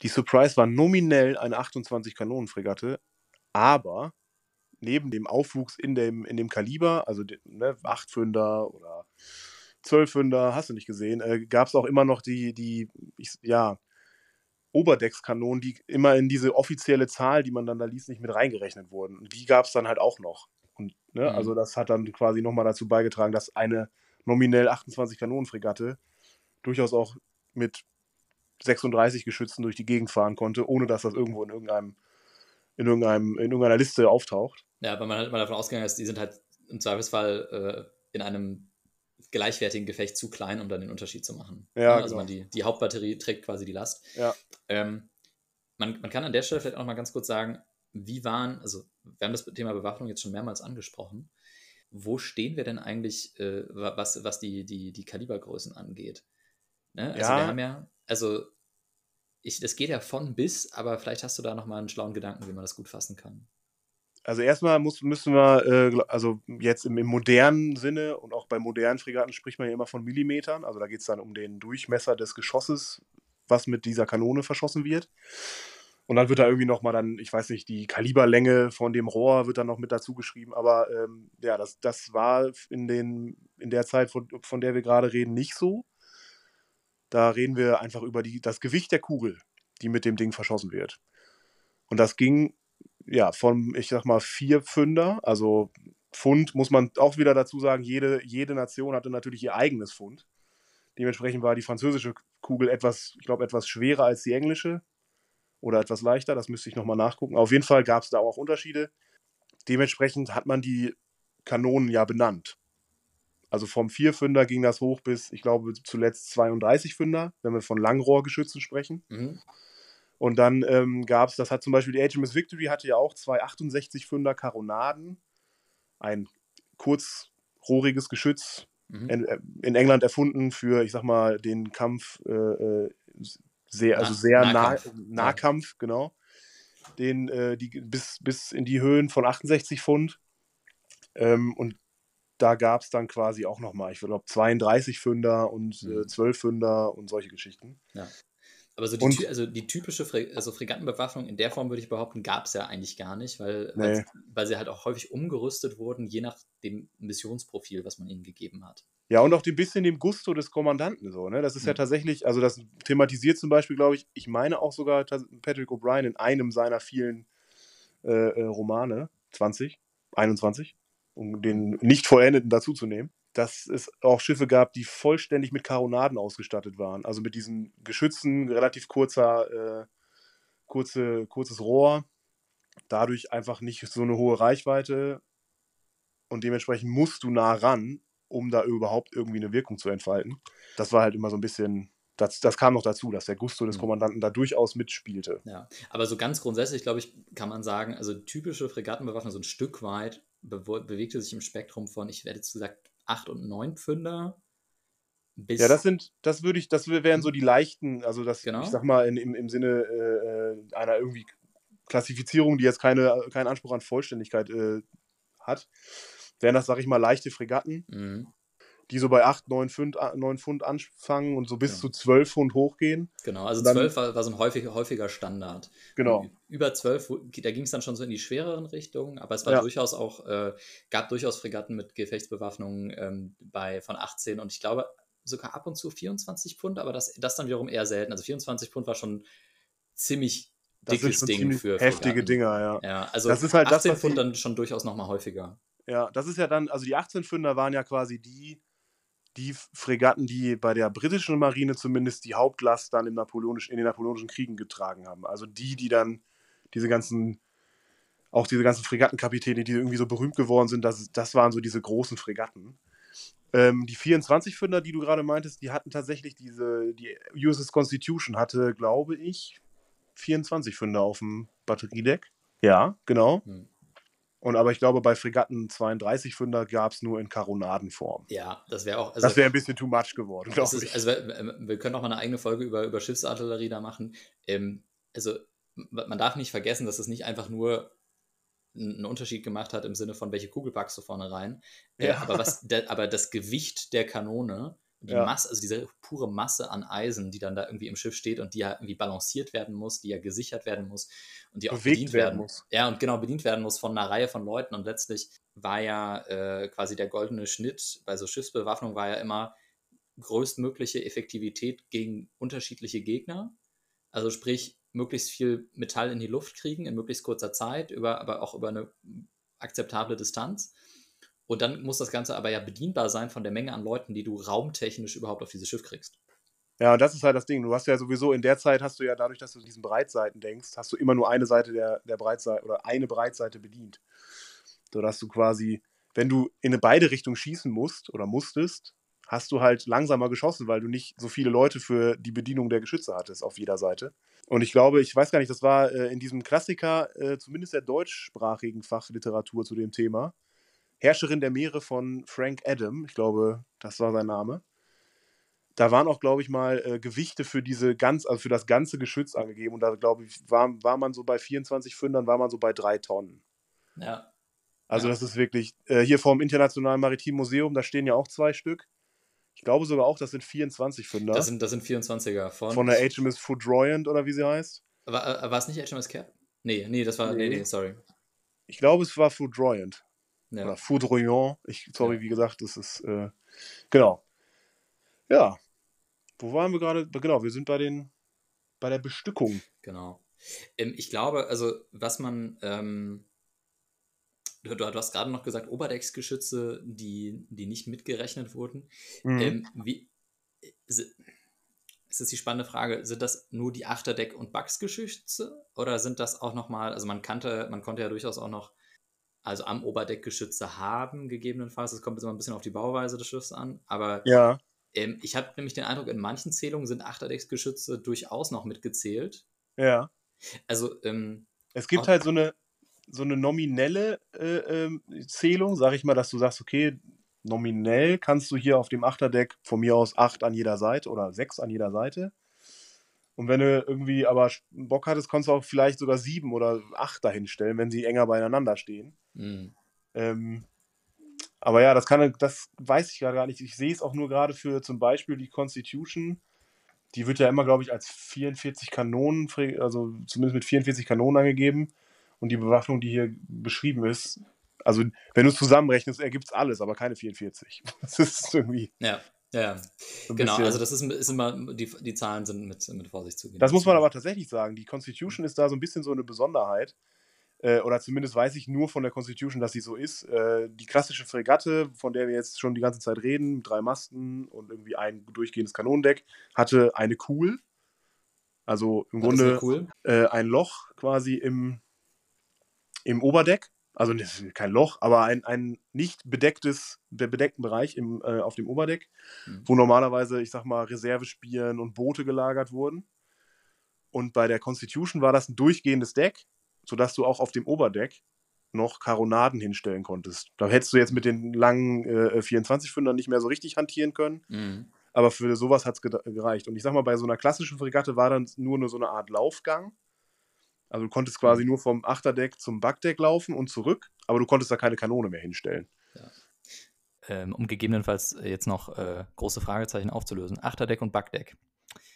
die Surprise war nominell eine 28 Kanonenfregatte, aber neben dem Aufwuchs in dem, in dem Kaliber, also ne, 8 Pfünder oder 12 Pfünder, hast du nicht gesehen, äh, gab es auch immer noch die, die ich, ja, Oberdeckskanonen, die immer in diese offizielle Zahl, die man dann da liest, nicht mit reingerechnet wurden. Und die gab es dann halt auch noch. Und, ne, Mhm. Also das hat dann quasi nochmal dazu beigetragen, dass eine nominell 28 Kanonenfregatte durchaus auch mit 36 Geschützen durch die Gegend fahren konnte, ohne dass das irgendwo in irgendeinem, in irgendeinem, in irgendeiner Liste auftaucht. Ja, weil man halt immer davon ausgegangen ist, die sind halt im Zweifelsfall äh, in einem gleichwertigen Gefecht zu klein, um dann den Unterschied zu machen. Ja, also genau. man die, die Hauptbatterie trägt quasi die Last. Ja. Ähm, man, man kann an der Stelle vielleicht auch noch mal ganz kurz sagen, wie waren, also wir haben das Thema Bewaffnung jetzt schon mehrmals angesprochen. Wo stehen wir denn eigentlich, äh, wa- was, was die, die, die Kalibergrößen angeht? Ne? Also Ja. wir haben ja, also ich, das geht ja von bis, aber vielleicht hast du da noch mal einen schlauen Gedanken, wie man das gut fassen kann. Also erstmal muss, müssen wir, äh, also jetzt im, im modernen Sinne und auch bei modernen Fregatten spricht man ja immer von Millimetern. Also da geht es dann um den Durchmesser des Geschosses, was mit dieser Kanone verschossen wird. Und dann wird da irgendwie nochmal dann, ich weiß nicht, die Kaliberlänge von dem Rohr wird dann noch mit dazu geschrieben. Aber ähm, ja, das, das war in, den, in der Zeit, von, von der wir gerade reden, nicht so. Da reden wir einfach über die, das Gewicht der Kugel, die mit dem Ding verschossen wird. Und das ging ja, von, ich sag mal, vier Pfünder, also Pfund muss man auch wieder dazu sagen, jede, jede Nation hatte natürlich ihr eigenes Pfund. Dementsprechend war die französische Kugel etwas, ich glaube, etwas schwerer als die englische oder etwas leichter, das müsste ich nochmal nachgucken. Auf jeden Fall gab es da auch Unterschiede. Dementsprechend hat man die Kanonen ja benannt. Also vom Vierfünder ging das hoch bis, ich glaube, zuletzt 32 Fünder, wenn wir von Langrohrgeschützen sprechen. Mhm. Und dann ähm, gab es, das hat zum Beispiel die HMS Victory hatte ja auch zwei 68 Pfünder Karonaden, ein kurzrohriges Geschütz, Mhm. in, äh, in England erfunden für, ich sag mal, den Kampf äh, äh, sehr, also sehr Nahkampf. Nah, Nahkampf genau. Den, äh, die, bis, bis in die Höhen von 68 Pfund. Ähm, und da gab es dann quasi auch nochmal, ich glaube, 32 Pfünder und äh, Mhm. 12 Pfünder und solche Geschichten. Aber so die, Und- also die typische Fre also Fregattenbewaffnung in der Form würde ich behaupten, gab es ja eigentlich gar nicht, weil, Nee. weil, sie halt auch häufig umgerüstet wurden, je nach dem Missionsprofil, was man ihnen gegeben hat. Ja, und auch ein bisschen dem Gusto des Kommandanten so, ne? Das ist ja Mhm. tatsächlich, also das thematisiert zum Beispiel, glaube ich, ich meine auch sogar Patrick O'Brien in einem seiner vielen äh, äh, Romane, 20, 21, um den nicht vollendeten dazuzunehmen, dass es auch Schiffe gab, die vollständig mit Karonaden ausgestattet waren. Also mit diesen Geschützen, relativ kurzer, äh, kurze, kurzes Rohr, dadurch einfach nicht so eine hohe Reichweite und dementsprechend musst du nah ran, um da überhaupt irgendwie eine Wirkung zu entfalten. Das war halt immer so ein bisschen, das, das kam noch dazu, dass der Gusto des Mhm. Kommandanten da durchaus mitspielte. Ja, aber so ganz grundsätzlich, glaube ich, kann man sagen, also typische Fregattenbewaffnung so ein Stück weit bewegte sich im Spektrum von, ich werde jetzt gesagt, 8 und 9 Pfünder. Ja, das sind, das würde ich, das wären so die leichten, also das, Genau. ich sag mal, in, im, im Sinne äh, einer irgendwie Klassifizierung, die jetzt keine, keinen Anspruch an Vollständigkeit äh, hat, wären das, sag ich mal, leichte Fregatten, Mhm, die so bei 8, 9 Pfund, 9 Pfund anfangen und so bis Ja. zu 12 Pfund hochgehen. genau, also Dann- 12 war, war so ein häufig, häufiger Standard. Genau. Und Über 12, wo- da ging es dann schon so in die schwereren Richtungen, aber es war Ja. durchaus auch, äh, gab durchaus Fregatten mit Gefechtsbewaffnung ähm, bei, von 18 und ich glaube sogar ab und zu 24 Pfund, aber das, das dann wiederum eher selten. Also 24 Pfund war schon ziemlich Das dickes schon Ding für heftige Fregatten. Dinger, ja. Ja, also Das ist halt das, 18 was Pfund dann schon durchaus nochmal häufiger. Ja, das ist ja dann, also die 18 Pfünder waren ja quasi die, die Fregatten, die bei der britischen Marine zumindest die Hauptlast dann im Napoleonisch, in den Napoleonischen Kriegen getragen haben. Also die, die dann diese ganzen, auch diese ganzen Fregattenkapitäne, die irgendwie so berühmt geworden sind, das, das waren so diese großen Fregatten. Ähm, die 24 Pfünder, die du gerade meintest, die hatten tatsächlich diese, die USS Constitution hatte, glaube ich, 24 Pfünder auf dem Batteriedeck. Ja, genau. Hm. Und aber ich glaube, bei Fregatten 32 Pfünder gab es nur in Karonadenform. Ja, das wäre auch. Also, das wäre ein bisschen too much geworden, glaube ich. also wir, wir können auch mal eine eigene Folge über, über Schiffsartillerie da machen. Ähm, also man darf nicht vergessen, dass es nicht einfach nur einen Unterschied gemacht hat im Sinne von, welche Kugel packst du vorne rein. Äh, Ja. aber, was, der, aber das Gewicht der Kanone, die Ja. Masse, also diese pure Masse an Eisen, die dann da irgendwie im Schiff steht und die ja irgendwie balanciert werden muss, die ja gesichert werden muss und die auch Bewegt bedient werden muss. Ja, und genau bedient werden muss von einer Reihe von Leuten. Und letztlich war ja äh, quasi der goldene Schnitt bei so Schiffsbewaffnung war ja immer größtmögliche Effektivität gegen unterschiedliche Gegner. Also sprich, möglichst viel Metall in die Luft kriegen in möglichst kurzer Zeit, über, aber auch über eine akzeptable Distanz. Und dann muss das Ganze aber ja bedienbar sein von der Menge an Leuten, die du raumtechnisch überhaupt auf dieses Schiff kriegst. Ja, und das ist halt das Ding. Du hast ja sowieso in der Zeit hast du ja dadurch, dass du diesen Breitseiten denkst, hast du immer nur eine Seite der, der Breitseite oder eine Breitseite bedient. Sodass du quasi, wenn du in beide Richtungen schießen musst oder musstest, hast du halt langsamer geschossen, weil du nicht so viele Leute für die Bedienung der Geschütze hattest auf jeder Seite. Und ich glaube, ich weiß gar nicht, das war äh, in diesem Klassiker, äh, zumindest der deutschsprachigen Fachliteratur zu dem Thema, Herrscherin der Meere von Frank Adam, ich glaube, das war sein Name. Da waren auch, glaube ich, mal äh, Gewichte für diese ganz, also für das ganze Geschütz angegeben. Und da, glaube ich, war, war man so bei 24 Pfündern, war man so bei drei Tonnen. Ja. Also Ja. das ist wirklich, äh, hier vom Internationalen Maritimen Museum, da stehen ja auch zwei Stück. Ich glaube sogar auch, das sind 24 Pfünder. Das sind, das sind 24er von. von der HMS Foudroyant oder wie sie heißt. War, äh, war es nicht HMS Cap? Nee, nee, das war. Nee, Nee. nee, sorry. Ich glaube, es war Foudroyant. Ja. Oder Foudroyant. Ich, sorry, Ja. wie gesagt, das ist, äh, genau. Ja. Wo waren wir gerade? Genau, wir sind bei den, bei der Bestückung. Genau. Ähm, ich glaube, also was man, ähm, du, du hast gerade noch gesagt, Oberdecksgeschütze, die, die nicht mitgerechnet wurden. Mhm. Ähm, wie, ist die spannende Frage, sind das nur die Achterdeck- und Backsgeschütze oder sind das auch nochmal, also man kannte, man konnte ja durchaus auch noch, also am Oberdeck Geschütze haben, gegebenenfalls, es kommt jetzt immer ein bisschen auf die Bauweise des Schiffs an, aber ja. ähm, ich habe nämlich den Eindruck, in manchen Zählungen sind Achterdecksgeschütze durchaus noch mitgezählt. Ja. Also, ähm, Es gibt halt so eine, so eine nominelle äh, ähm, Zählung, sag ich mal, dass du sagst, okay, nominell kannst du hier auf dem Achterdeck von mir aus acht an jeder Seite oder sechs an jeder Seite. Und wenn du irgendwie aber Bock hattest, kannst du auch vielleicht sogar sieben oder acht dahinstellen, wenn sie enger beieinander stehen. mh, Ähm, aber ja, das kann, das weiß ich gerade gar nicht. Ich sehe es auch nur gerade für zum Beispiel die Constitution. Die wird ja immer, glaube ich, als 44 Kanonen, also zumindest mit 44 Kanonen angegeben. Und die Bewaffnung, die hier beschrieben ist, also wenn du es zusammenrechnest, ergibt es alles, aber keine 44. Das ist irgendwie ja, ja, so Genau, bisschen- also das ist, ist immer, die, die Zahlen sind mit, mit Vorsicht zu gehen. Das muss man aber tatsächlich sagen. Die Constitution ist da so ein bisschen so eine Besonderheit. Äh, oder zumindest weiß ich nur von der Constitution, dass sie so ist. Äh, die klassische Fregatte, von der wir jetzt schon die ganze Zeit reden, drei Masten und irgendwie ein durchgehendes Kanonendeck, hatte eine Kuhl. Also im Grunde cool. äh, ein Loch quasi im, im Oberdeck. Also kein Loch, aber ein, ein nicht bedecktes, be- bedeckten Bereich im, äh, auf dem Oberdeck, Mhm. wo normalerweise, ich sag mal, Reservespieren und Boote gelagert wurden. Und bei der Constitution war das ein durchgehendes Deck, sodass du auch auf dem Oberdeck noch Karonaden hinstellen konntest. Da hättest du jetzt mit den langen äh, 24-Fündern nicht mehr so richtig hantieren können. Mhm. Aber für sowas hat es gereicht. Und ich sag mal, bei so einer klassischen Fregatte war dann nur, nur so eine Art Laufgang. Also du konntest quasi Mhm. nur vom Achterdeck zum Backdeck laufen und zurück, aber du konntest da keine Kanone mehr hinstellen. Ähm, um gegebenenfalls äh, jetzt noch äh, große Fragezeichen aufzulösen. Achterdeck und Backdeck.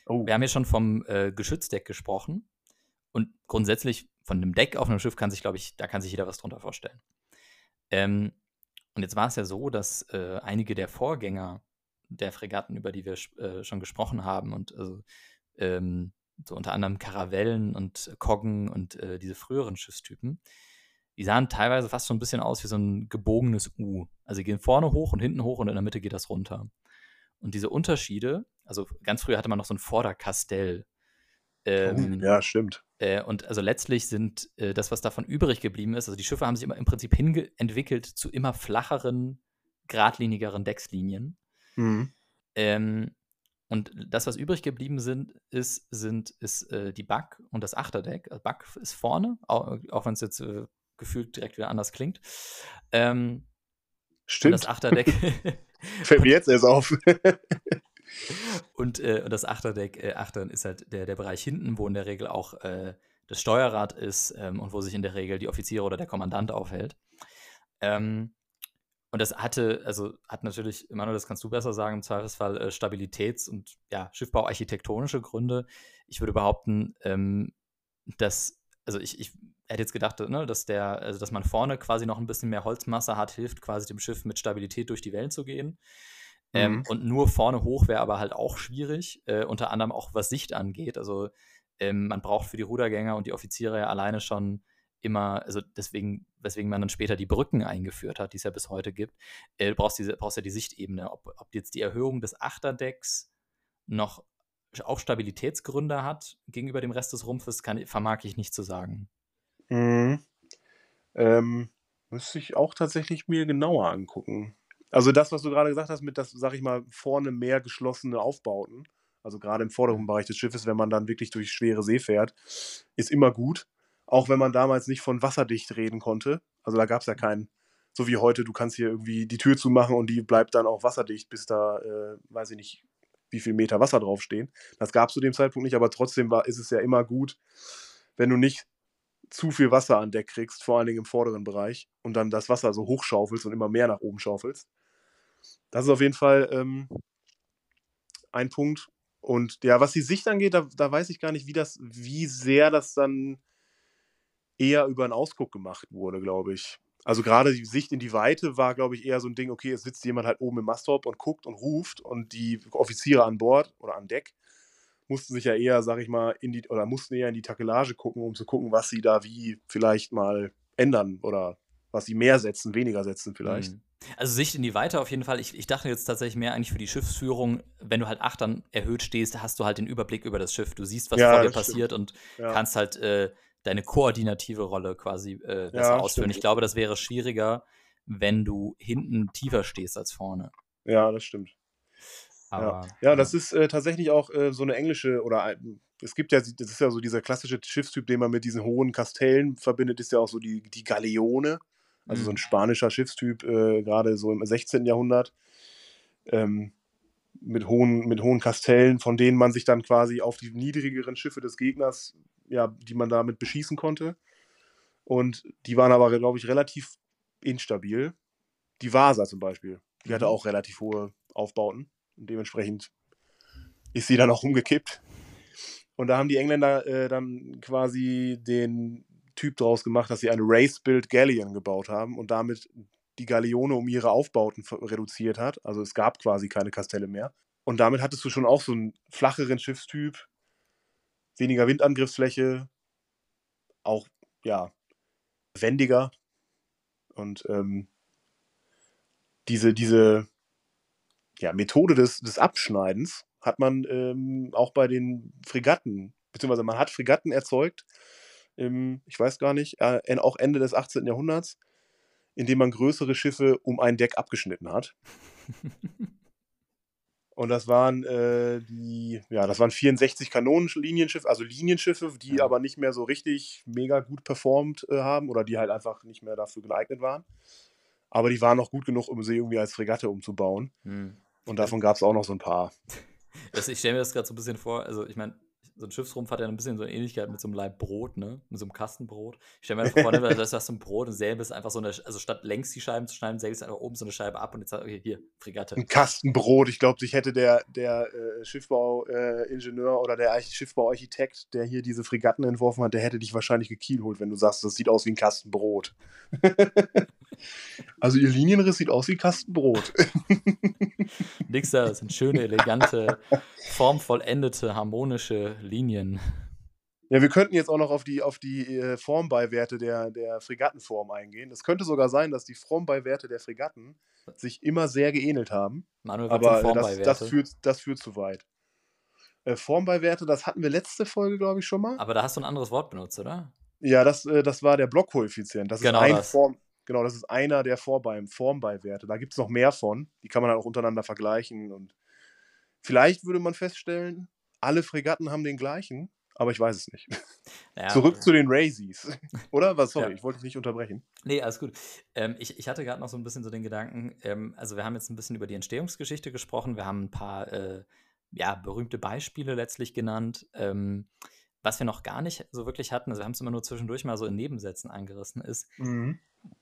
Oh. Wir haben ja schon vom äh, Geschützdeck gesprochen. Und grundsätzlich von einem Deck auf einem Schiff kann sich, glaube ich, da kann sich jeder was drunter vorstellen. Ähm, und jetzt war es ja so, dass äh, einige der Vorgänger der Fregatten, über die wir äh, schon gesprochen haben, und also, ähm, so unter anderem Karavellen und Koggen und äh, diese früheren Schiffstypen, die sahen teilweise fast so ein bisschen aus wie so ein gebogenes U. Also die gehen vorne hoch und hinten hoch und in der Mitte geht das runter. Und diese Unterschiede, also ganz früher hatte man noch so ein Vorderkastell. Ähm, Oh, ja, stimmt. äh, und also letztlich sind äh, das, was davon übrig geblieben ist, also die Schiffe haben sich immer im Prinzip hinentwickelt zu immer flacheren, geradlinigeren Deckslinien. Mhm. Ähm, und das, was übrig geblieben sind, ist, sind, ist äh, die Back und das Achterdeck. Also Back ist vorne, auch, auch wenn es jetzt äh, gefühlt direkt wieder anders klingt. Ähm, und Stimmt. das Achterdeck Fällt mir jetzt erst auf. und, äh, und das Achterdeck, äh, Achtern ist halt der, der Bereich hinten, wo in der Regel auch äh, das Steuerrad ist ähm, und wo sich in der Regel die Offiziere oder der Kommandant aufhält. Ähm, und das hatte, also hat natürlich, Manuel, das kannst du besser sagen, im Zweifelsfall äh, Stabilitäts- und ja, Schiffbau-architektonische Gründe. Ich würde behaupten, ähm, dass, also ich, ich hätte jetzt gedacht, ne, dass der, also dass man vorne quasi noch ein bisschen mehr Holzmasse hat, hilft quasi dem Schiff mit Stabilität durch die Wellen zu gehen. Ähm, Mhm. und nur vorne hoch wäre aber halt auch schwierig, äh, unter anderem auch was Sicht angeht. Also ähm, man braucht für die Rudergänger und die Offiziere ja alleine schon immer, also deswegen, weswegen man dann später die Brücken eingeführt hat, die es ja bis heute gibt, äh, du brauchst, diese, brauchst ja die Sichtebene. Ob, ob jetzt die Erhöhung des Achterdecks noch auch Stabilitätsgründe hat gegenüber dem Rest des Rumpfes, kann, vermag ich nicht zu sagen. Mhm. Ähm, müsste ich auch tatsächlich mir genauer angucken. Also das, was du gerade gesagt hast, mit das, sag ich mal, vorne mehr geschlossene Aufbauten, also gerade im vorderen Bereich des Schiffes, wenn man dann wirklich durch schwere See fährt, ist immer gut. Auch wenn man damals nicht von wasserdicht reden konnte. Also da gab es ja keinen, so wie heute, du kannst hier irgendwie die Tür zumachen und die bleibt dann auch wasserdicht, bis da, äh, weiß ich nicht, wie viel Meter Wasser draufstehen. Das gab es zu dem Zeitpunkt nicht, aber trotzdem war, ist es ja immer gut, wenn du nicht zu viel Wasser an Deck kriegst, vor allen Dingen im vorderen Bereich, und dann das Wasser so hochschaufelst und immer mehr nach oben schaufelst. Das ist auf jeden Fall ähm, ein Punkt. Und ja, was die Sicht angeht, da, da weiß ich gar nicht, wie das, wie sehr das dann eher über einen Ausguck gemacht wurde, glaube ich. Also gerade die Sicht in die Weite war, glaube ich, eher so ein Ding, okay, es sitzt jemand halt oben im Mastop und guckt und ruft und die Offiziere an Bord oder an Deck mussten sich ja eher, sag ich mal, in die, oder mussten eher in die Takelage gucken, um zu gucken, was sie da wie vielleicht mal ändern oder was sie mehr setzen, weniger setzen vielleicht. Mhm. Also Sicht in die Weite auf jeden Fall. Ich, ich dachte jetzt tatsächlich mehr eigentlich für die Schiffsführung, wenn du halt achtern erhöht stehst, hast du halt den Überblick über das Schiff. Du siehst, was Ja, vor dir das stimmt. passiert und Ja. kannst halt äh, deine koordinative Rolle quasi äh, besser Ja, ausführen. stimmt. Ich glaube, das wäre schwieriger, wenn du hinten tiefer stehst als vorne. ja, das stimmt. Aber, Ja, das ist äh, tatsächlich auch äh, so eine englische oder es gibt ja, das ist ja so dieser klassische Schiffstyp, den man mit diesen hohen Kastellen verbindet, ist ja auch so die, die Galeone. Also so ein Mhm. spanischer Schiffstyp, äh, gerade so im 16. Jahrhundert. Ähm, mit hohen, mit hohen Kastellen, von denen man sich dann quasi auf die niedrigeren Schiffe des Gegners, ja, die man damit beschießen konnte. Und die waren aber, glaube ich, relativ instabil. Die Vasa zum Beispiel, die hatte Mhm. auch relativ hohe Aufbauten. Und dementsprechend ist sie dann auch umgekippt. Und da haben die Engländer äh, dann quasi den Typ draus gemacht, dass sie eine Race-Built Galleon gebaut haben und damit die Galeone um ihre Aufbauten reduziert hat. Also es gab quasi keine Kastelle mehr. Und damit hattest du schon auch so einen flacheren Schiffstyp, weniger Windangriffsfläche, auch ja wendiger. Und ähm, diese, diese ja, Methode des, des Abschneidens hat man ähm, auch bei den Fregatten, beziehungsweise man hat Fregatten erzeugt, im, ich weiß gar nicht, äh, auch Ende des 18. Jahrhunderts, indem man größere Schiffe um ein Deck abgeschnitten hat. Und das waren äh, die, ja, das waren 64 Kanonenlinienschiffe, also Linienschiffe, die Ja. aber nicht mehr so richtig mega gut performt äh, haben oder die halt einfach nicht mehr dafür geeignet waren. Aber die waren noch gut genug, um sie irgendwie als Fregatte umzubauen. Hm. Und davon gab es auch noch so ein paar. Das, ich stelle mir das gerade so ein bisschen vor, also ich meine, so ein Schiffsrumpf hat ja ein bisschen so eine Ähnlichkeit mit so einem Laib Brot, ne? Mit so einem Kastenbrot. Ich stelle mir einfach vor, ne, das ist so ein Brot und säbelst einfach so eine, also statt längs die Scheiben zu schneiden, du einfach oben so eine Scheibe ab und jetzt sagst okay, hier, Fregatte. Ein Kastenbrot. Ich glaube, sich hätte der, der äh, Schiffbauingenieur oder der Arch Schiffbauarchitekt, der hier diese Fregatten entworfen hat, der hätte dich wahrscheinlich gekielholt, wenn du sagst, das sieht aus wie ein Kastenbrot. also ihr Linienriss sieht aus wie Kastenbrot. Nix da, das sind schöne, elegante, formvollendete, harmonische Linien. Ja, wir könnten jetzt auch noch auf die, auf die äh, Formbeiwerte der, der Fregattenform eingehen. Es könnte sogar sein, dass die Formbeiwerte der Fregatten sich immer sehr geähnelt haben. Manuel, Aber äh, das, das, führt, das führt zu weit. Äh, Formbeiwerte, das hatten wir letzte Folge, glaube ich, schon mal. Aber da hast du ein anderes Wort benutzt, oder? Ja, das, das war der Blockkoeffizient. Das Genau ist ein das. Form, genau, das ist einer der Vorbeim, Formbeiwerte. Da gibt es noch mehr von. Die kann man dann auch untereinander vergleichen. Und vielleicht würde man feststellen, alle Fregatten haben den gleichen, aber ich weiß es nicht. Ja, Zurück zu den Raisies. Oder? Was? Sorry, Ja. ich wollte dich nicht unterbrechen. Nee, alles gut. Ähm, ich, ich hatte gerade noch so ein bisschen so den Gedanken, ähm, also wir haben jetzt ein bisschen über die Entstehungsgeschichte gesprochen, wir haben ein paar äh, ja, berühmte Beispiele letztlich genannt. Ähm, was wir noch gar nicht so wirklich hatten, also wir haben es immer nur zwischendurch mal so in Nebensätzen eingerissen, ist,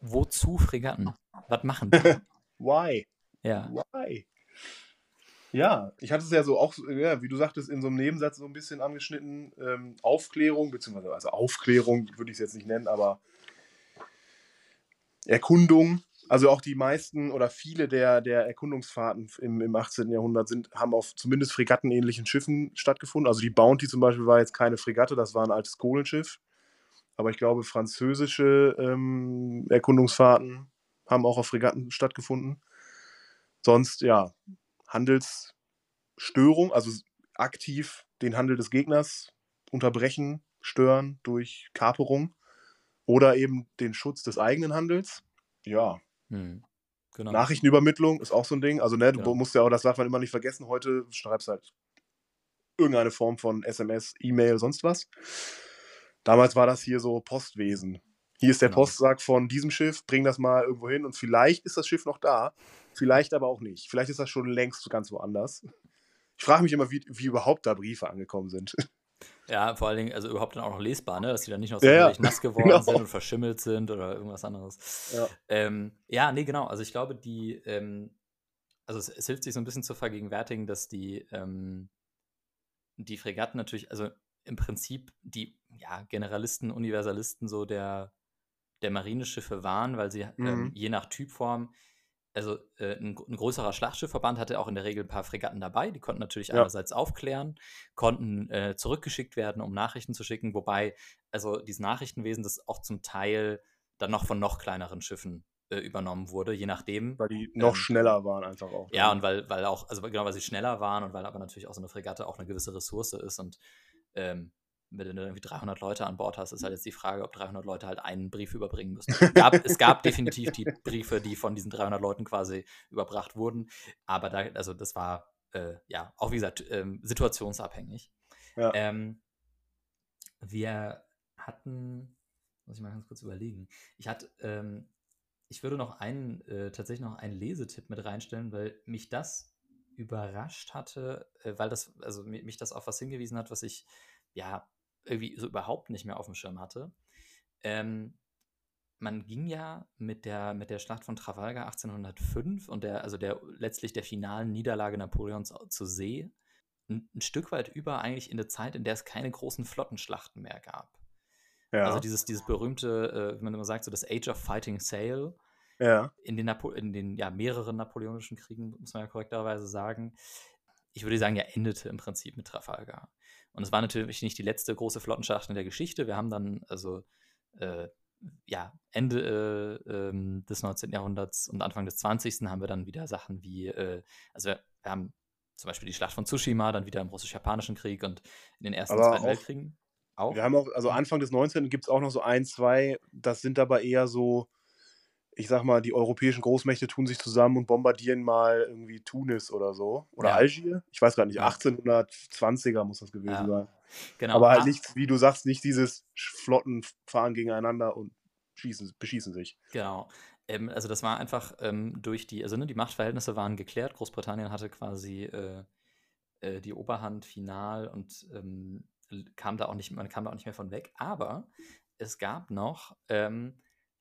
wozu Fregatten? Was machen die? Why? ja. Why? Ja, ich hatte es ja so auch, ja, wie du sagtest, in so einem Nebensatz so ein bisschen angeschnitten. Ähm, Aufklärung, beziehungsweise, also Aufklärung würde ich es jetzt nicht nennen, aber Erkundung. Also auch die meisten oder viele der, der Erkundungsfahrten im, im 18. Jahrhundert sind, haben auf zumindest fregattenähnlichen Schiffen stattgefunden. Also die Bounty zum Beispiel war jetzt keine Fregatte, das war ein altes Kohlenschiff. Aber ich glaube, französische ähm, Erkundungsfahrten haben auch auf Fregatten stattgefunden. Sonst, ja, Handelsstörung, also aktiv den Handel des Gegners unterbrechen, stören durch Kaperung oder eben den Schutz des eigenen Handels. Ja, Hm. Genau. Nachrichtenübermittlung ist auch so ein Ding. Also, ne, du Genau. musst ja auch, das darf man immer nicht vergessen, heute schreibst halt irgendeine Form von SMS, E-Mail, sonst was. Damals war das hier so Postwesen. Hier ist der Genau. Postsack von diesem Schiff, bring das mal irgendwo hin und vielleicht ist das Schiff noch da, vielleicht aber auch nicht. Vielleicht ist das schon längst ganz woanders. Ich frage mich immer, wie, wie überhaupt da Briefe angekommen sind. Ja, vor allen Dingen, also überhaupt dann auch noch lesbar, ne? Dass die dann nicht noch so Ja, ja, nass geworden genau. sind und verschimmelt sind oder irgendwas anderes. Ja. Ähm, ja, nee, genau. Also ich glaube, die, ähm, also es, es hilft sich so ein bisschen zu vergegenwärtigen, dass die, ähm, die Fregatten natürlich, also im Prinzip die ja, Generalisten, Universalisten so der, der Marineschiffe waren, weil sie ähm, Mhm. je nach Typform, also äh, ein, ein größerer Schlachtschiffverband hatte auch in der Regel ein paar Fregatten dabei, die konnten natürlich Ja. einerseits aufklären, konnten äh, zurückgeschickt werden, um Nachrichten zu schicken, wobei also dieses Nachrichtenwesen das auch zum Teil dann noch von noch kleineren Schiffen äh, übernommen wurde, je nachdem. Weil die noch Ähm, schneller waren einfach auch. Ja, und weil, weil auch, also genau, weil sie schneller waren und weil aber natürlich auch so eine Fregatte auch eine gewisse Ressource ist und ähm, wenn du irgendwie 300 Leute an Bord hast, ist halt jetzt die Frage, ob 300 Leute halt einen Brief überbringen müssen. Es gab, es gab definitiv die Briefe, die von diesen 300 Leuten quasi überbracht wurden, aber da, also das war, äh, ja, auch wie gesagt, ähm, situationsabhängig. Ja. Ähm, wir hatten, muss ich mal ganz kurz überlegen, ich hatte, ähm, ich würde noch einen, äh, tatsächlich noch einen Lesetipp mit reinstellen, weil mich das überrascht hatte, äh, weil das, also mi- mich das auf was hingewiesen hat, was ich ja irgendwie so überhaupt nicht mehr auf dem Schirm hatte. Ähm, man ging ja mit der, mit der Schlacht von Trafalgar 1805 und der, also der letztlich der finalen Niederlage Napoleons zur See ein, ein Stück weit über eigentlich in eine Zeit, in der es keine großen Flottenschlachten mehr gab. ja. Also dieses, dieses berühmte, äh, wie man immer sagt, so das Age of Fighting Sail ja. in den, Napo in den ja, mehreren napoleonischen Kriegen, muss man ja korrekterweise sagen. Ich würde sagen, ja, endete im Prinzip mit Trafalgar. Und es war natürlich nicht die letzte große Flottenschlacht in der Geschichte. Wir haben dann also äh, ja, Ende äh, ähm, des 19. Jahrhunderts und Anfang des 20. haben wir dann wieder Sachen wie, äh, also wir, wir haben zum Beispiel die Schlacht von Tsushima, dann wieder im russisch-japanischen Krieg und in den ersten Aber und zweiten Weltkriegen. Auch. Wir haben auch, also Anfang des 19. gibt es auch noch so ein, zwei, das sind aber eher so ich sag mal, die europäischen Großmächte tun sich zusammen und bombardieren mal irgendwie Tunis oder so. Oder Ja. Algier. Ich weiß gar nicht, Ja. 1820er muss das gewesen Ja. sein. Genau. Aber halt nicht, wie du sagst, nicht dieses Flotten fahren gegeneinander und schießen, beschießen sich. Genau. Ähm, also das war einfach ähm, durch die, also ne, die Machtverhältnisse waren geklärt. Großbritannien hatte quasi äh, äh, die Oberhand final und ähm, kam da auch nicht, man kam da auch nicht mehr von weg. Aber es gab noch ähm,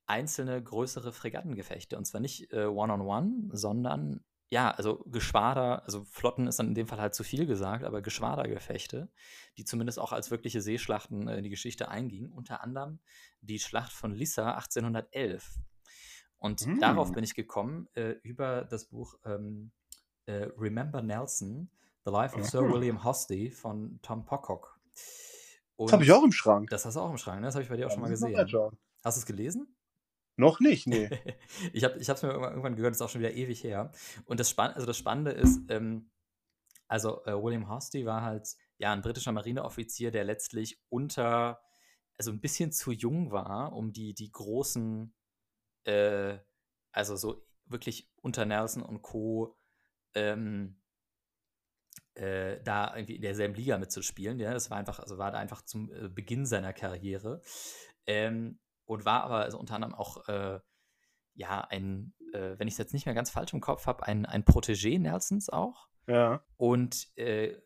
einzelne größere Fregattengefechte und zwar nicht äh, One-on-One, sondern ja, also Geschwader, also Flotten ist dann in dem Fall halt zu viel gesagt, aber Geschwadergefechte, die zumindest auch als wirkliche Seeschlachten äh, in die Geschichte eingingen. Unter anderem die Schlacht von Lissa 1811. Und Hm. darauf bin ich gekommen äh, über das Buch ähm, äh, Remember Nelson, The Life of Sir. William Hosty von Tom Pocock. Das habe ich auch im Schrank. Das hast du auch im Schrank, ne? Das habe ich bei dir auch schon mal gesehen. Hast du es gelesen? Noch nicht, nee. ich habe es mir irgendwann gehört, ist auch schon wieder ewig her. Und das, Spann also das Spannende ist, ähm, also äh, William Hosty war halt ja ein britischer Marineoffizier, der letztlich unter, also ein bisschen zu jung war, um die, die großen, äh, also so wirklich unter Nelson und Co. Ähm, äh, da irgendwie in derselben Liga mitzuspielen. Ja, das war einfach, also war da einfach zum äh, Beginn seiner Karriere. Ähm, und war aber also unter anderem auch äh, ja ein, äh, wenn ich es jetzt nicht mehr ganz falsch im Kopf habe, ein, ein Protégé Nelsons auch. Ja. Und äh,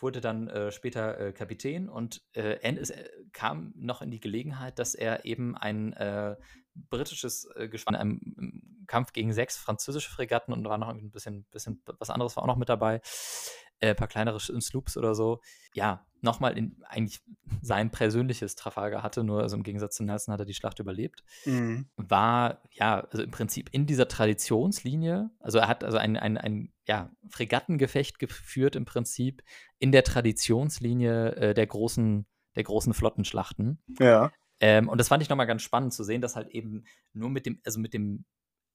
wurde dann äh, später äh, Kapitän und äh, äh, kam noch in die Gelegenheit, dass er eben ein äh, britisches äh, Geschwader in einem im Kampf gegen sechs französische Fregatten und da war noch ein bisschen, bisschen was anderes war auch noch mit dabei, äh, ein paar kleinere Sloops oder so. Ja, nochmal in eigentlich sein persönliches Trafalgar hatte, nur also im Gegensatz zu Nelson hat er die Schlacht überlebt Mhm. war ja, also im Prinzip in dieser Traditionslinie, also er hat also ein, ein, ein ja, Fregattengefecht geführt im Prinzip in der Traditionslinie äh, der großen, der großen Flottenschlachten. Ja. Ähm, und das fand ich nochmal ganz spannend zu sehen, dass halt eben nur mit dem, also mit dem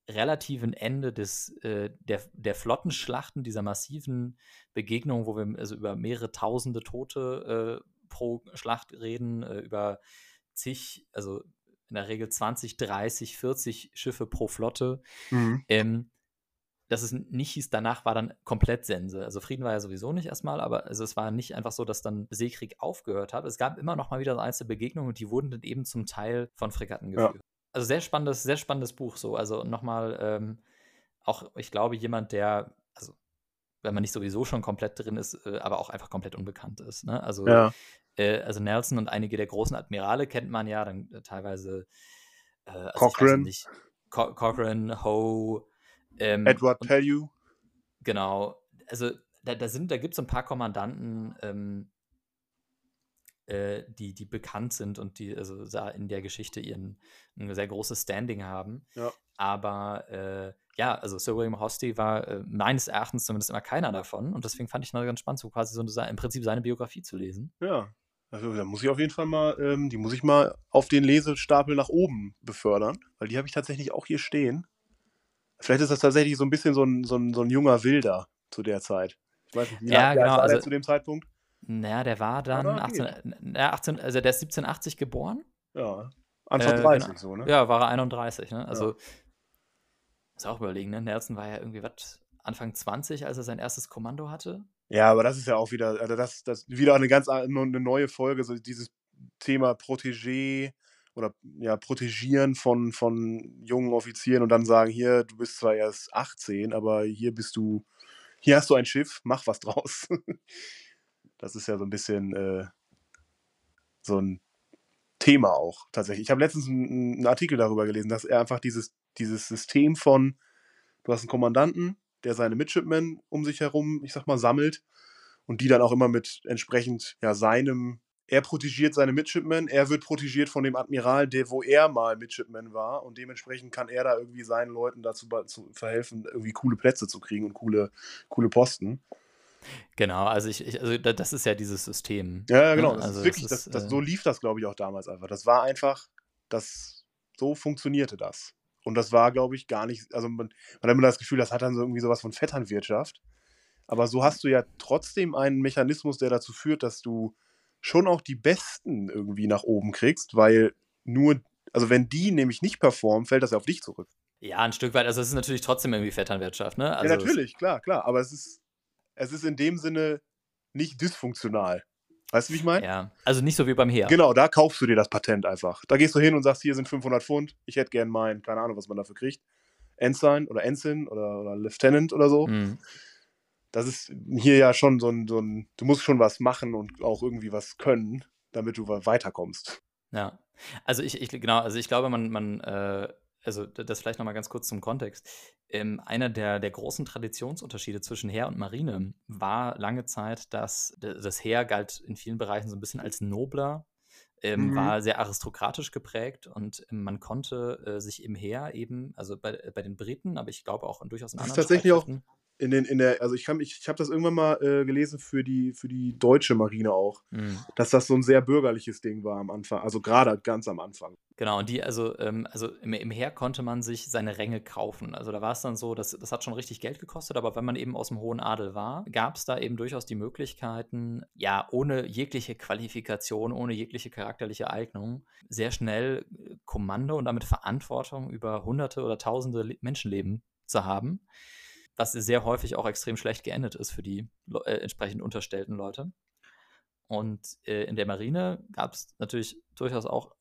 relativen Ende des, äh, der, der Flottenschlachten, dieser massiven Begegnung, wo wir also über mehrere tausende Tote äh, pro Schlacht reden, äh, über zig, also in der Regel 20, 30, 40 Schiffe pro Flotte, Mhm. ähm, dass es nicht hieß, danach war dann komplett Sense. Also Frieden war ja sowieso nicht erstmal, aber also es war nicht einfach so, dass dann Seekrieg aufgehört hat. Es gab immer noch mal wieder so einzelne Begegnungen und die wurden dann eben zum Teil von Fregatten Ja. geführt. Also sehr spannendes, sehr spannendes Buch so. Also nochmal ähm, auch, ich glaube, jemand, der, also wenn man nicht sowieso schon komplett drin ist, äh, aber auch einfach komplett unbekannt ist. Ne? Also Ja. äh, also Nelson und einige der großen Admirale kennt man ja, dann äh, teilweise äh, also Cochrane. nicht, Co Cochrane, Ho, ähm, Edward und- Pellew. Genau. Also da, da sind, da gibt es ein paar Kommandanten, ähm, äh, die, die bekannt sind und die also in der Geschichte ihren ein sehr großes Standing haben. Ja. Aber äh, ja, also Sir William Hosty war äh, meines Erachtens zumindest immer keiner davon und deswegen fand ich noch ganz spannend, so quasi so eine, im Prinzip seine Biografie zu lesen. Ja. Also da muss ich auf jeden Fall mal, ähm, die muss ich mal auf den Lesestapel nach oben befördern, weil die habe ich tatsächlich auch hier stehen. Vielleicht ist das tatsächlich so ein bisschen so ein, so ein, so ein junger Wilder zu der Zeit. Ich weiß nicht, wie Ja, genau, war also- zu dem Zeitpunkt? Naja, der war dann geht. 18, na, 18, also der ist 1780 geboren. Ja. Anfang Äh, 30 genau. so, ne? Ja, war er 31, ne? Also, muss auch überlegen, ne? Nelson war ja irgendwie, was, Anfang 20, als er sein erstes Kommando hatte. Ja, aber das ist ja auch wieder, also das, das wieder eine ganz eine neue Folge, so dieses Thema Protégé oder ja, Protegieren von, von jungen Offizieren und dann sagen, hier, du bist zwar erst 18, aber hier bist du, hier hast du ein Schiff, mach was draus. das ist ja so ein bisschen äh, so ein Thema auch tatsächlich. Ich habe letztens einen, einen Artikel darüber gelesen, dass er einfach dieses, dieses System von, du hast einen Kommandanten, der seine Midshipmen um sich herum, ich sag mal, sammelt und die dann auch immer mit entsprechend ja, seinem, er protegiert seine Midshipmen, er wird protegiert von dem Admiral, der, wo er mal Midshipman war und dementsprechend kann er da irgendwie seinen Leuten dazu verhelfen, irgendwie coole Plätze zu kriegen und coole, coole Posten. Genau, also ich, ich also da- das ist ja dieses System. Ja, ja, genau. ne? Das Also wirklich, das ist, das, äh, so lief das, glaube ich, auch damals einfach. Das war einfach, das, so funktionierte das. Und das war, glaube ich, gar nicht, also man, man hat immer das Gefühl, das hat dann so irgendwie sowas von Vetternwirtschaft. Aber so hast du ja trotzdem einen Mechanismus, der dazu führt, dass du schon auch die Besten irgendwie nach oben kriegst, weil nur, also wenn die nämlich nicht performen, fällt das ja auf dich zurück. Ja, ein Stück weit. Also es ist natürlich trotzdem irgendwie Vetternwirtschaft, ne? Also ja, natürlich, klar, klar. Aber es ist, es ist in dem Sinne nicht dysfunktional. Weißt du, wie ich meine? Ja, also nicht so wie beim Heer. Genau, da kaufst du dir das Patent einfach. Da gehst du hin und sagst, hier sind 500 Pfund, ich hätte gern meinen, keine Ahnung, was man dafür kriegt. Ensign oder Ensign oder, oder Lieutenant oder so. Mhm. Das ist hier ja schon so ein, so ein, du musst schon was machen und auch irgendwie was können, damit du weiterkommst. Ja, also ich, ich genau, also ich glaube, man, man äh, also das vielleicht nochmal ganz kurz zum Kontext. Ähm, einer der, der großen Traditionsunterschiede zwischen Heer und Marine war lange Zeit, dass das Heer galt in vielen Bereichen so ein bisschen als nobler, ähm, mhm. war sehr aristokratisch geprägt und ähm, man konnte äh, sich im Heer eben, also bei, bei den Briten, aber ich glaube auch in durchaus in das anderen ist tatsächlich auch in den, in der, also ich kann, ich, ich habe das irgendwann mal äh, gelesen für die, für die deutsche Marine auch, mhm. dass das so ein sehr bürgerliches Ding war am Anfang, also gerade ganz am Anfang. Genau, und die, also, ähm, also im, im Heer konnte man sich seine Ränge kaufen. Also da war es dann so, dass, das hat schon richtig Geld gekostet, aber wenn man eben aus dem hohen Adel war, gab es da eben durchaus die Möglichkeiten, ja, ohne jegliche Qualifikation, ohne jegliche charakterliche Eignung, sehr schnell äh, Kommando und damit Verantwortung über hunderte oder tausende Menschenleben zu haben was sehr häufig auch extrem schlecht geendet ist für die äh, entsprechend unterstellten Leute. Und äh, in der Marine gab es natürlich durchaus auch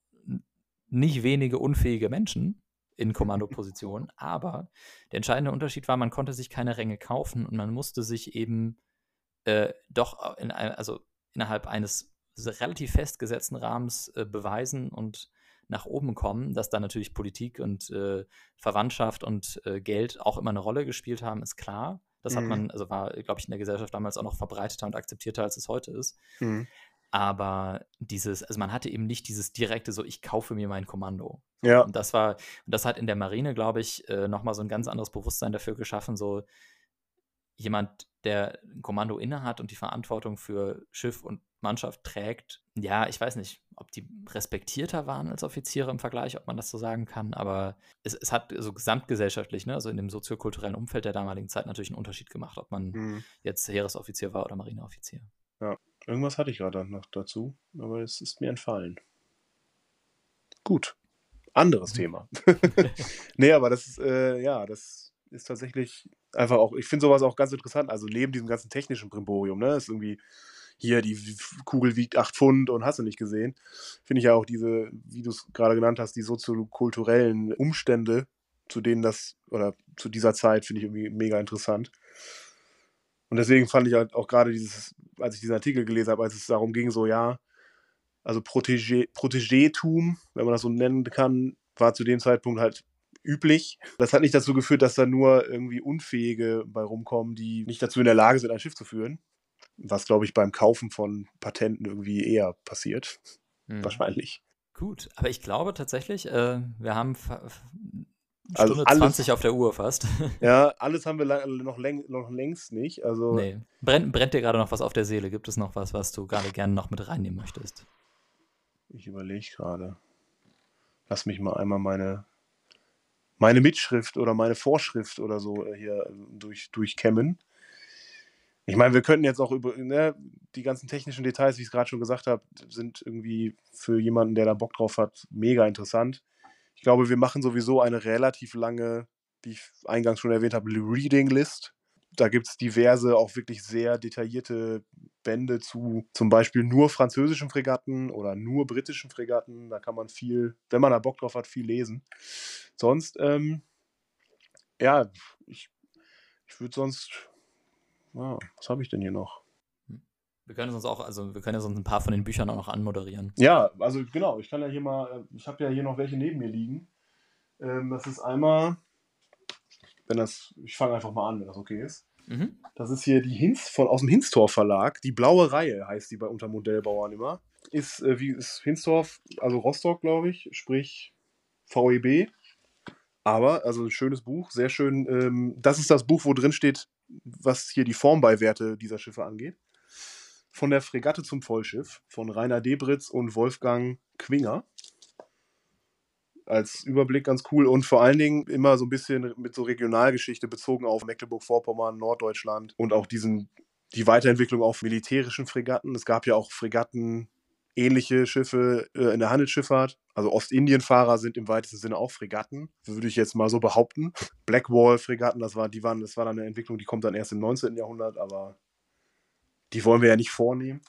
nicht wenige unfähige Menschen in Kommandopositionen, aber der entscheidende Unterschied war, man konnte sich keine Ränge kaufen und man musste sich eben äh, doch in, also innerhalb eines relativ festgesetzten Rahmens äh, beweisen und nach oben kommen, dass da natürlich Politik und äh, Verwandtschaft und äh, Geld auch immer eine Rolle gespielt haben, ist klar. Das mhm. hat man, also war, glaube ich, in der Gesellschaft damals auch noch verbreiteter und akzeptierter, als es heute ist. Mhm. Aber dieses, also man hatte eben nicht dieses direkte, so ich kaufe mir mein Kommando. Ja. Und das war, und das hat in der Marine, glaube ich, äh, nochmal so ein ganz anderes Bewusstsein dafür geschaffen, so jemand, der ein Kommando innehat und die Verantwortung für Schiff und Mannschaft trägt, ja, ich weiß nicht, ob die respektierter waren als Offiziere im Vergleich, ob man das so sagen kann, aber es, es hat so gesamtgesellschaftlich, ne, also in dem soziokulturellen Umfeld der damaligen Zeit natürlich einen Unterschied gemacht, ob man mhm. jetzt Heeresoffizier war oder Marineoffizier. Ja, irgendwas hatte ich gerade noch dazu, aber es ist mir entfallen. Gut. Anderes mhm. Thema. nee, aber das ist, äh, ja, das ist tatsächlich einfach auch, ich finde sowas auch ganz interessant. Also neben diesem ganzen technischen Primborium, ne, ist irgendwie hier, die Kugel wiegt 8 Pfund und hast du nicht gesehen. Finde ich ja auch diese, wie du es gerade genannt hast, die soziokulturellen Umstände, zu denen das, oder zu dieser Zeit, finde ich irgendwie mega interessant. Und deswegen fand ich halt auch gerade dieses, als ich diesen Artikel gelesen habe, als es darum ging, so, ja, also Protégé, Protégétum, wenn man das so nennen kann, war zu dem Zeitpunkt halt üblich. Das hat nicht dazu geführt, dass da nur irgendwie Unfähige bei rumkommen, die nicht dazu in der Lage sind, ein Schiff zu führen, was, glaube ich, beim Kaufen von Patenten irgendwie eher passiert. Mhm. Wahrscheinlich. Gut, aber ich glaube tatsächlich, äh, wir haben also Stunde alles, 20 auf der Uhr fast. Ja, alles haben wir noch, läng noch längst nicht. Also nee. Brennt, brennt dir gerade noch was auf der Seele? Gibt es noch was, was du gerade gerne noch mit reinnehmen möchtest? Ich überlege gerade. Lass mich mal einmal meine, meine Mitschrift oder meine Vorschrift oder so hier durch, durchkämmen. Ich meine, wir könnten jetzt auch über ne, die ganzen technischen Details, wie ich es gerade schon gesagt habe, sind irgendwie für jemanden, der da Bock drauf hat, mega interessant. Ich glaube, wir machen sowieso eine relativ lange, wie ich eingangs schon erwähnt habe, Reading List. Da gibt es diverse, auch wirklich sehr detaillierte Bände zu zum Beispiel nur französischen Fregatten oder nur britischen Fregatten. Da kann man viel, wenn man da Bock drauf hat, viel lesen. Sonst, ähm, ja, ich, ich würde sonst Ah, was habe ich denn hier noch? Wir können uns auch, also wir können ja sonst ein paar von den Büchern auch noch anmoderieren. Ja, also genau, ich kann ja hier mal, äh, ich habe ja hier noch welche neben mir liegen. Ähm, das ist einmal, wenn das, ich fange einfach mal an, wenn das okay ist. Mhm. Das ist hier die Hinz von, aus dem Hinstorf Verlag, die blaue Reihe heißt die bei unter Modellbauern immer. Ist, äh, wie ist Hinstorf, also Rostock, glaube ich, sprich VEB. Aber, also ein schönes Buch, sehr schön. Ähm, das ist das Buch, wo drin steht, was hier die Formbeiwerte dieser Schiffe angeht. Von der Fregatte zum Vollschiff von Rainer Debritz und Wolfgang Quinger. Als Überblick ganz cool und vor allen Dingen immer so ein bisschen mit so Regionalgeschichte bezogen auf Mecklenburg-Vorpommern, Norddeutschland und auch diesen, die Weiterentwicklung auf militärischen Fregatten. Es gab ja auch Fregatten, ähnliche Schiffe äh, in der Handelsschifffahrt. Also Ostindienfahrer sind im weitesten Sinne auch Fregatten, würde ich jetzt mal so behaupten. Blackwall-Fregatten, das war, die waren, das war dann eine Entwicklung, die kommt dann erst im 19. Jahrhundert, aber die wollen wir ja nicht vornehmen.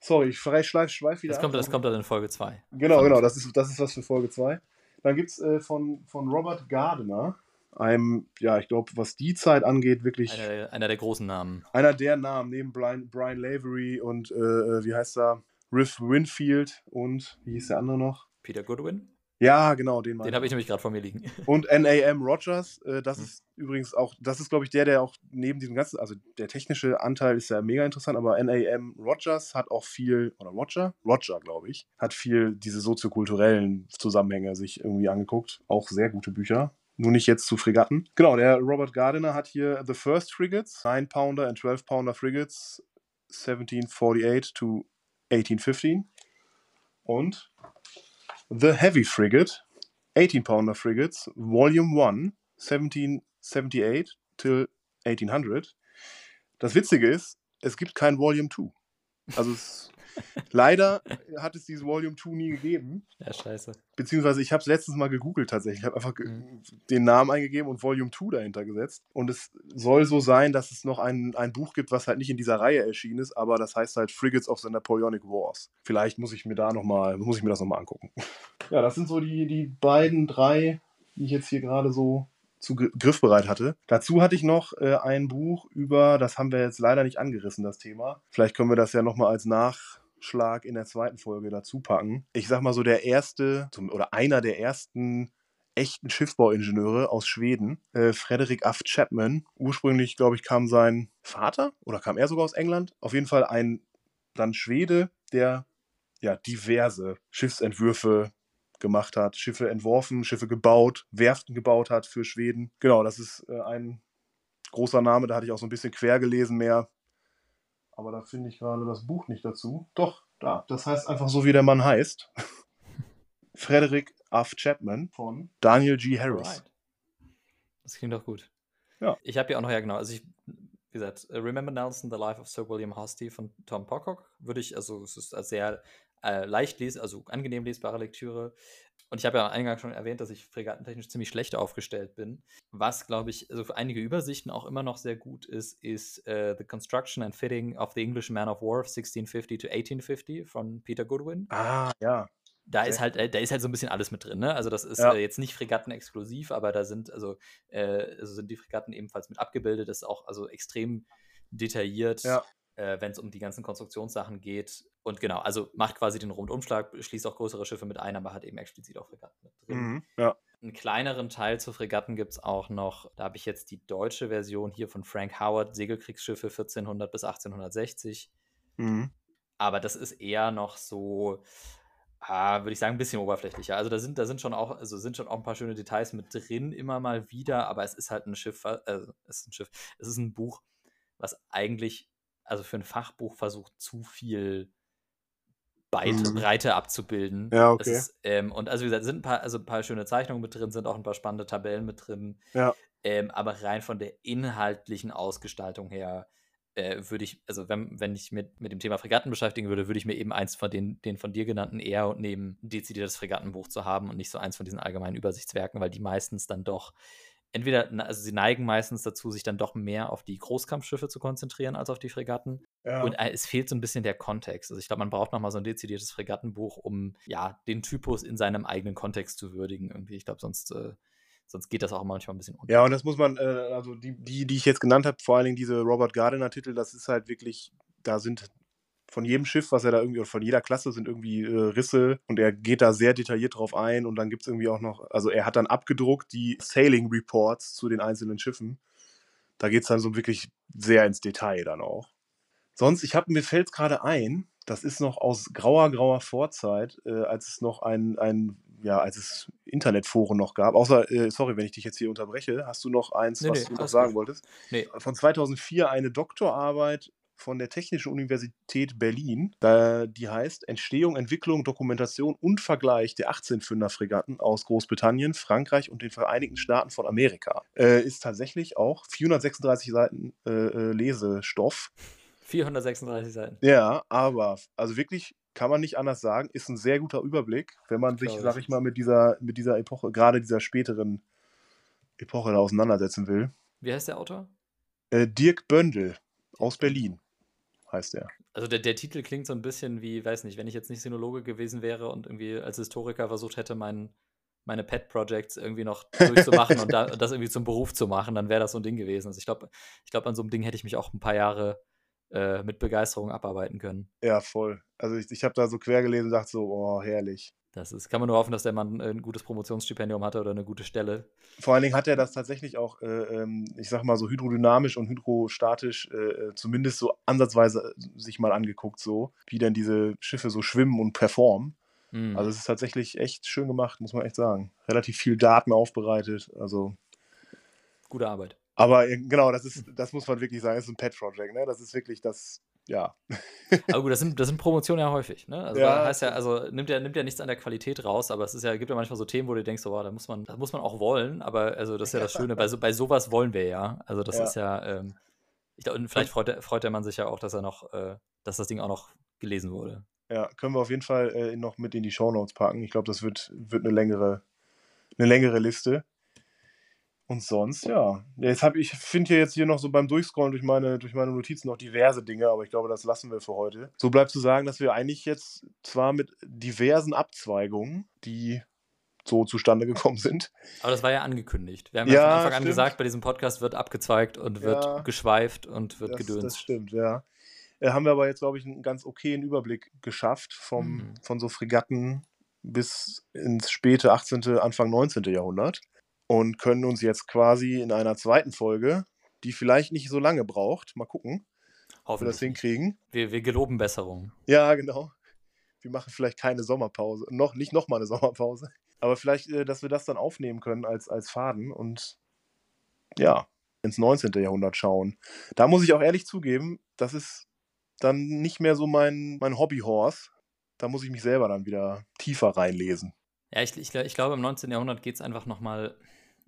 Sorry, ich schweif, schweif wieder. Das kommt, das kommt dann in Folge 2. Genau, genau, das ist, das ist was für Folge 2. Dann gibt es äh, von, von Robert Gardner, einem, ja, ich glaube, was die Zeit angeht, wirklich. Einer, einer, der großen Namen. Einer der Namen, neben Brian, Brian Lavery und, äh, äh wie heißt er, Riff Winfield und, wie hieß der andere noch? Peter Goodwin? Ja, genau, den Den habe ich nämlich gerade vor mir liegen. Und NAM Rogers, äh, das mhm. ist übrigens auch, das ist, glaube ich, der, der auch neben diesem ganzen, also der technische Anteil ist ja mega interessant, aber NAM Rogers hat auch viel, oder Roger? Roger, glaube ich, hat viel diese soziokulturellen Zusammenhänge sich irgendwie angeguckt. Auch sehr gute Bücher. Nur nicht jetzt zu Fregatten. Genau, der Robert Gardiner hat hier The First Frigates, 9-Pounder and 12-Pounder Frigates, 1748 to 1815. Und The Heavy Frigate, 18-Pounder Frigates, Volume 1, 1778 till 1800. Das Witzige ist, es gibt kein Volume 2. Also es Leider hat es dieses Volume 2 nie gegeben. Ja, scheiße. Beziehungsweise ich habe es letztens mal gegoogelt tatsächlich. Ich habe einfach mhm. den Namen eingegeben und Volume 2 dahinter gesetzt. Und es soll so sein, dass es noch ein, ein Buch gibt, was halt nicht in dieser Reihe erschienen ist, aber das heißt halt Frigates of the Napoleonic Wars. Vielleicht muss ich mir da nochmal, muss ich mir das nochmal angucken. Ja, das sind so die, die beiden, drei, die ich jetzt hier gerade so zu griffbereit hatte. Dazu hatte ich noch äh, ein Buch über, das haben wir jetzt leider nicht angerissen, das Thema. Vielleicht können wir das ja nochmal als Nachschlag in der zweiten Folge dazu packen. Ich sag mal so, der erste oder einer der ersten echten Schiffbauingenieure aus Schweden, äh, Frederick Aft Chapman. Ursprünglich, glaube ich, kam sein Vater oder kam er sogar aus England. Auf jeden Fall ein dann Schwede, der ja diverse Schiffsentwürfe gemacht hat, Schiffe entworfen, Schiffe gebaut, Werften gebaut hat für Schweden. Genau, das ist äh, ein großer Name, da hatte ich auch so ein bisschen quer gelesen mehr. Aber da finde ich gerade das Buch nicht dazu. Doch, da. Das heißt einfach so, wie der Mann heißt. Frederick F. Chapman von Daniel G. Harris. Das klingt doch gut. Ja. Ich habe ja auch noch, ja genau, also ich, wie gesagt, Remember Nelson, The Life of Sir William Hosty von Tom Pocock würde ich, also es ist sehr äh, leicht les, also angenehm lesbare Lektüre. Und ich habe ja eingangs schon erwähnt, dass ich fregattentechnisch ziemlich schlecht aufgestellt bin. Was, glaube ich, also für einige Übersichten auch immer noch sehr gut ist, ist uh, The Construction and Fitting of the English Man of War 1650 to 1850 von Peter Goodwin. Ah, ja. Da ist halt, äh, da ist halt so ein bisschen alles mit drin, ne? Also das ist ja. äh, jetzt nicht Fregatten exklusiv, aber da sind, also, äh, also sind die Fregatten ebenfalls mit abgebildet. Das ist auch also extrem detailliert. Ja äh, wenn es um die ganzen Konstruktionssachen geht. Und genau, also macht quasi den Rundumschlag, schließt auch größere Schiffe mit ein, aber hat eben explizit auch Fregatten mit drin. Mhm, ja. Einen kleineren Teil zu Fregatten gibt es auch noch. Da habe ich jetzt die deutsche Version hier von Frank Howard, Segelkriegsschiffe 1400 bis 1860. Mhm. Aber das ist eher noch so, ah, würde ich sagen, ein bisschen oberflächlicher. Also da sind, da sind schon auch, also sind schon auch ein paar schöne Details mit drin, immer mal wieder, aber es ist halt ein Schiff, äh, es ist ein Schiff, es ist ein Buch, was eigentlich also für ein Fachbuch versucht, zu viel Breite, mhm. Breite abzubilden. Ja, okay. Ist, ähm, und also wie gesagt, sind ein paar, also ein paar schöne Zeichnungen mit drin, sind auch ein paar spannende Tabellen mit drin. Ja. Ähm, aber rein von der inhaltlichen Ausgestaltung her äh, würde ich, also wenn, wenn ich mit, mit dem Thema Fregatten beschäftigen würde, würde ich mir eben eins von den, den von dir genannten eher nehmen, ein dezidiertes Fregattenbuch zu haben und nicht so eins von diesen allgemeinen Übersichtswerken, weil die meistens dann doch entweder, also sie neigen meistens dazu, sich dann doch mehr auf die Großkampfschiffe zu konzentrieren als auf die Fregatten. Ja. Und äh, es fehlt so ein bisschen der Kontext. Also ich glaube, man braucht nochmal so ein dezidiertes Fregattenbuch, um ja den Typus in seinem eigenen Kontext zu würdigen. Irgendwie, ich glaube, sonst, äh, sonst geht das auch manchmal ein bisschen unter. Ja, und das muss man, äh, also die, die, die ich jetzt genannt habe, vor allen Dingen diese Robert Gardiner-Titel, das ist halt wirklich, da sind von jedem Schiff, was er da irgendwie, oder von jeder Klasse sind irgendwie äh, Risse und er geht da sehr detailliert drauf ein und dann gibt es irgendwie auch noch, also er hat dann abgedruckt die Sailing Reports zu den einzelnen Schiffen. Da geht es dann so wirklich sehr ins Detail dann auch. Sonst, ich habe mir fällt es gerade ein, das ist noch aus grauer, grauer Vorzeit, äh, als es noch ein, ein, ja, als es Internetforen noch gab. Außer, äh, sorry, wenn ich dich jetzt hier unterbreche, hast du noch eins, nee, was nee, du noch sagen gut. wolltest? Nee. Von 2004 eine Doktorarbeit von der Technischen Universität Berlin. Da, die heißt Entstehung, Entwicklung, Dokumentation und Vergleich der 18-Fünder-Fregatten aus Großbritannien, Frankreich und den Vereinigten Staaten von Amerika. Äh, ist tatsächlich auch 436 Seiten äh, äh Lesestoff. 436 Seiten. Ja, aber also wirklich kann man nicht anders sagen, ist ein sehr guter Überblick, wenn man sich, sag ich. ich mal, mit dieser, mit dieser Epoche, gerade dieser späteren Epoche da auseinandersetzen will. Wie heißt der Autor? Äh, Dirk Böndel aus Berlin heißt er. Also der, der Titel klingt so ein bisschen wie, weiß nicht, wenn ich jetzt nicht Sinologe gewesen wäre und irgendwie als Historiker versucht hätte, mein, meine Pet-Projects irgendwie noch durchzumachen und, da, und das irgendwie zum Beruf zu machen, dann wäre das so ein Ding gewesen. Also ich glaube, ich glaub, an so einem Ding hätte ich mich auch ein paar Jahre äh, mit Begeisterung abarbeiten können. Ja, voll. Also ich, ich habe da so quer gelesen und dachte so, oh, herrlich. Das ist, kann man nur hoffen, dass der Mann ein gutes Promotionsstipendium hatte oder eine gute Stelle. Vor allen Dingen hat er das tatsächlich auch, äh, ähm, ich sag mal so hydrodynamisch und hydrostatisch, äh, äh, zumindest so ansatzweise äh, sich mal angeguckt, so, wie denn diese Schiffe so schwimmen und performen. Hm. Also es ist tatsächlich echt schön gemacht, muss man echt sagen. Relativ viel Daten aufbereitet. Also, Gute Arbeit. Aber genau, das ist, das muss man wirklich sagen, das ist ein Pet-Project, ne? Das ist wirklich das, ja. Aber gut, das sind, das sind Promotionen ja häufig, ne? Also Ja, heißt ja, also nimmt ja, nimmt ja nichts an der Qualität raus, aber es ist ja, gibt ja manchmal so Themen, wo du denkst, so, boah, da muss man, das muss man auch wollen, aber also das ist ja das Schöne, bei, so, bei sowas wollen wir ja. Also das Ja. ist ja, ähm, ich glaube, vielleicht freut der, freut der Mann sich ja auch, dass er noch, äh, dass das Ding auch noch gelesen wurde. Ja, können wir auf jeden Fall äh, noch mit in die Shownotes packen. Ich glaube, das wird, wird eine längere, eine längere Liste. Und sonst, ja. Jetzt habe ich finde hier jetzt hier noch so beim Durchscrollen durch meine, durch meine Notizen noch diverse Dinge, aber ich glaube, das lassen wir für heute. So bleibt zu sagen, dass wir eigentlich jetzt zwar mit diversen Abzweigungen, die so zustande gekommen sind, Aber das war ja angekündigt. Wir haben ja, Ja, von Anfang an stimmt. gesagt, bei diesem Podcast wird abgezweigt und wird Ja. geschweift und wird das, das gedönst. stimmt, ja. Äh, haben wir aber jetzt, glaube ich, einen ganz okayen Überblick geschafft vom, Mhm. von so Fregatten bis ins späte 18., Anfang 19. Jahrhundert und können uns jetzt quasi in einer zweiten Folge, die vielleicht nicht so lange braucht, mal gucken, ob wir das hinkriegen. Wir, wir geloben Besserung. Ja, genau. Wir machen vielleicht keine Sommerpause, noch nicht nochmal eine Sommerpause, aber vielleicht, äh, dass wir das dann aufnehmen können als, als Faden und ja, ins 19. Jahrhundert schauen. Da muss ich auch ehrlich zugeben, das ist dann nicht mehr so mein, mein Hobbyhorse. Da muss ich mich selber dann wieder tiefer reinlesen. Ja, ich, ich, ich glaube, im 19. Jahrhundert geht es einfach nochmal,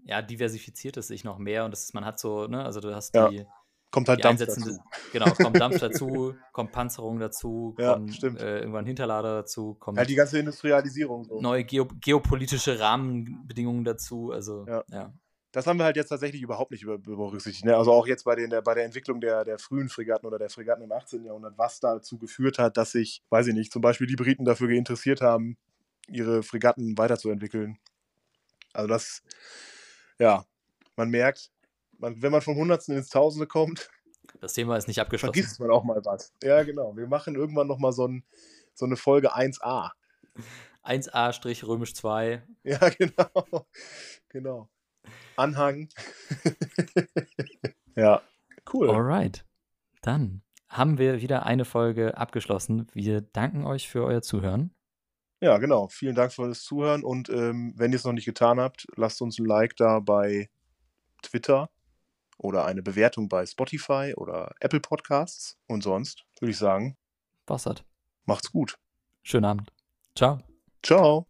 ja, diversifiziert es sich noch mehr und das ist, man hat so, ne, also du hast Ja. die, Kommt halt die Dampf dazu. genau, kommt Dampf dazu, kommt Panzerung dazu, Ja, kommt äh, irgendwann Hinterlader dazu, kommt Halt die ganze Industrialisierung. So. neue geo geopolitische Rahmenbedingungen dazu, also Ja. ja. Das haben wir halt jetzt tatsächlich überhaupt nicht berücksichtigt. Ne? Also auch jetzt bei, den, der, bei der Entwicklung der, der frühen Fregatten oder der Fregatten im 18. Jahrhundert, was dazu geführt hat, dass sich, weiß ich nicht, zum Beispiel die Briten dafür interessiert haben, ihre Fregatten weiterzuentwickeln. Also das, ja, man merkt, man, wenn man vom Hundertsten ins Tausende kommt, Das Thema ist nicht abgeschlossen. vergisst man auch mal was. Ja, genau. Wir machen irgendwann nochmal so, ein, so eine Folge 1a. 1a römisch 2. Ja, genau. Genau. Anhang. ja, cool. Alright. Dann haben wir wieder eine Folge abgeschlossen. Wir danken euch für euer Zuhören. Ja, genau. Vielen Dank für das Zuhören und ähm, wenn ihr es noch nicht getan habt, lasst uns ein Like da bei Twitter oder eine Bewertung bei Spotify oder Apple Podcasts. Und sonst würde ich sagen, Bossert. macht's gut. Schönen Abend. Ciao. Ciao.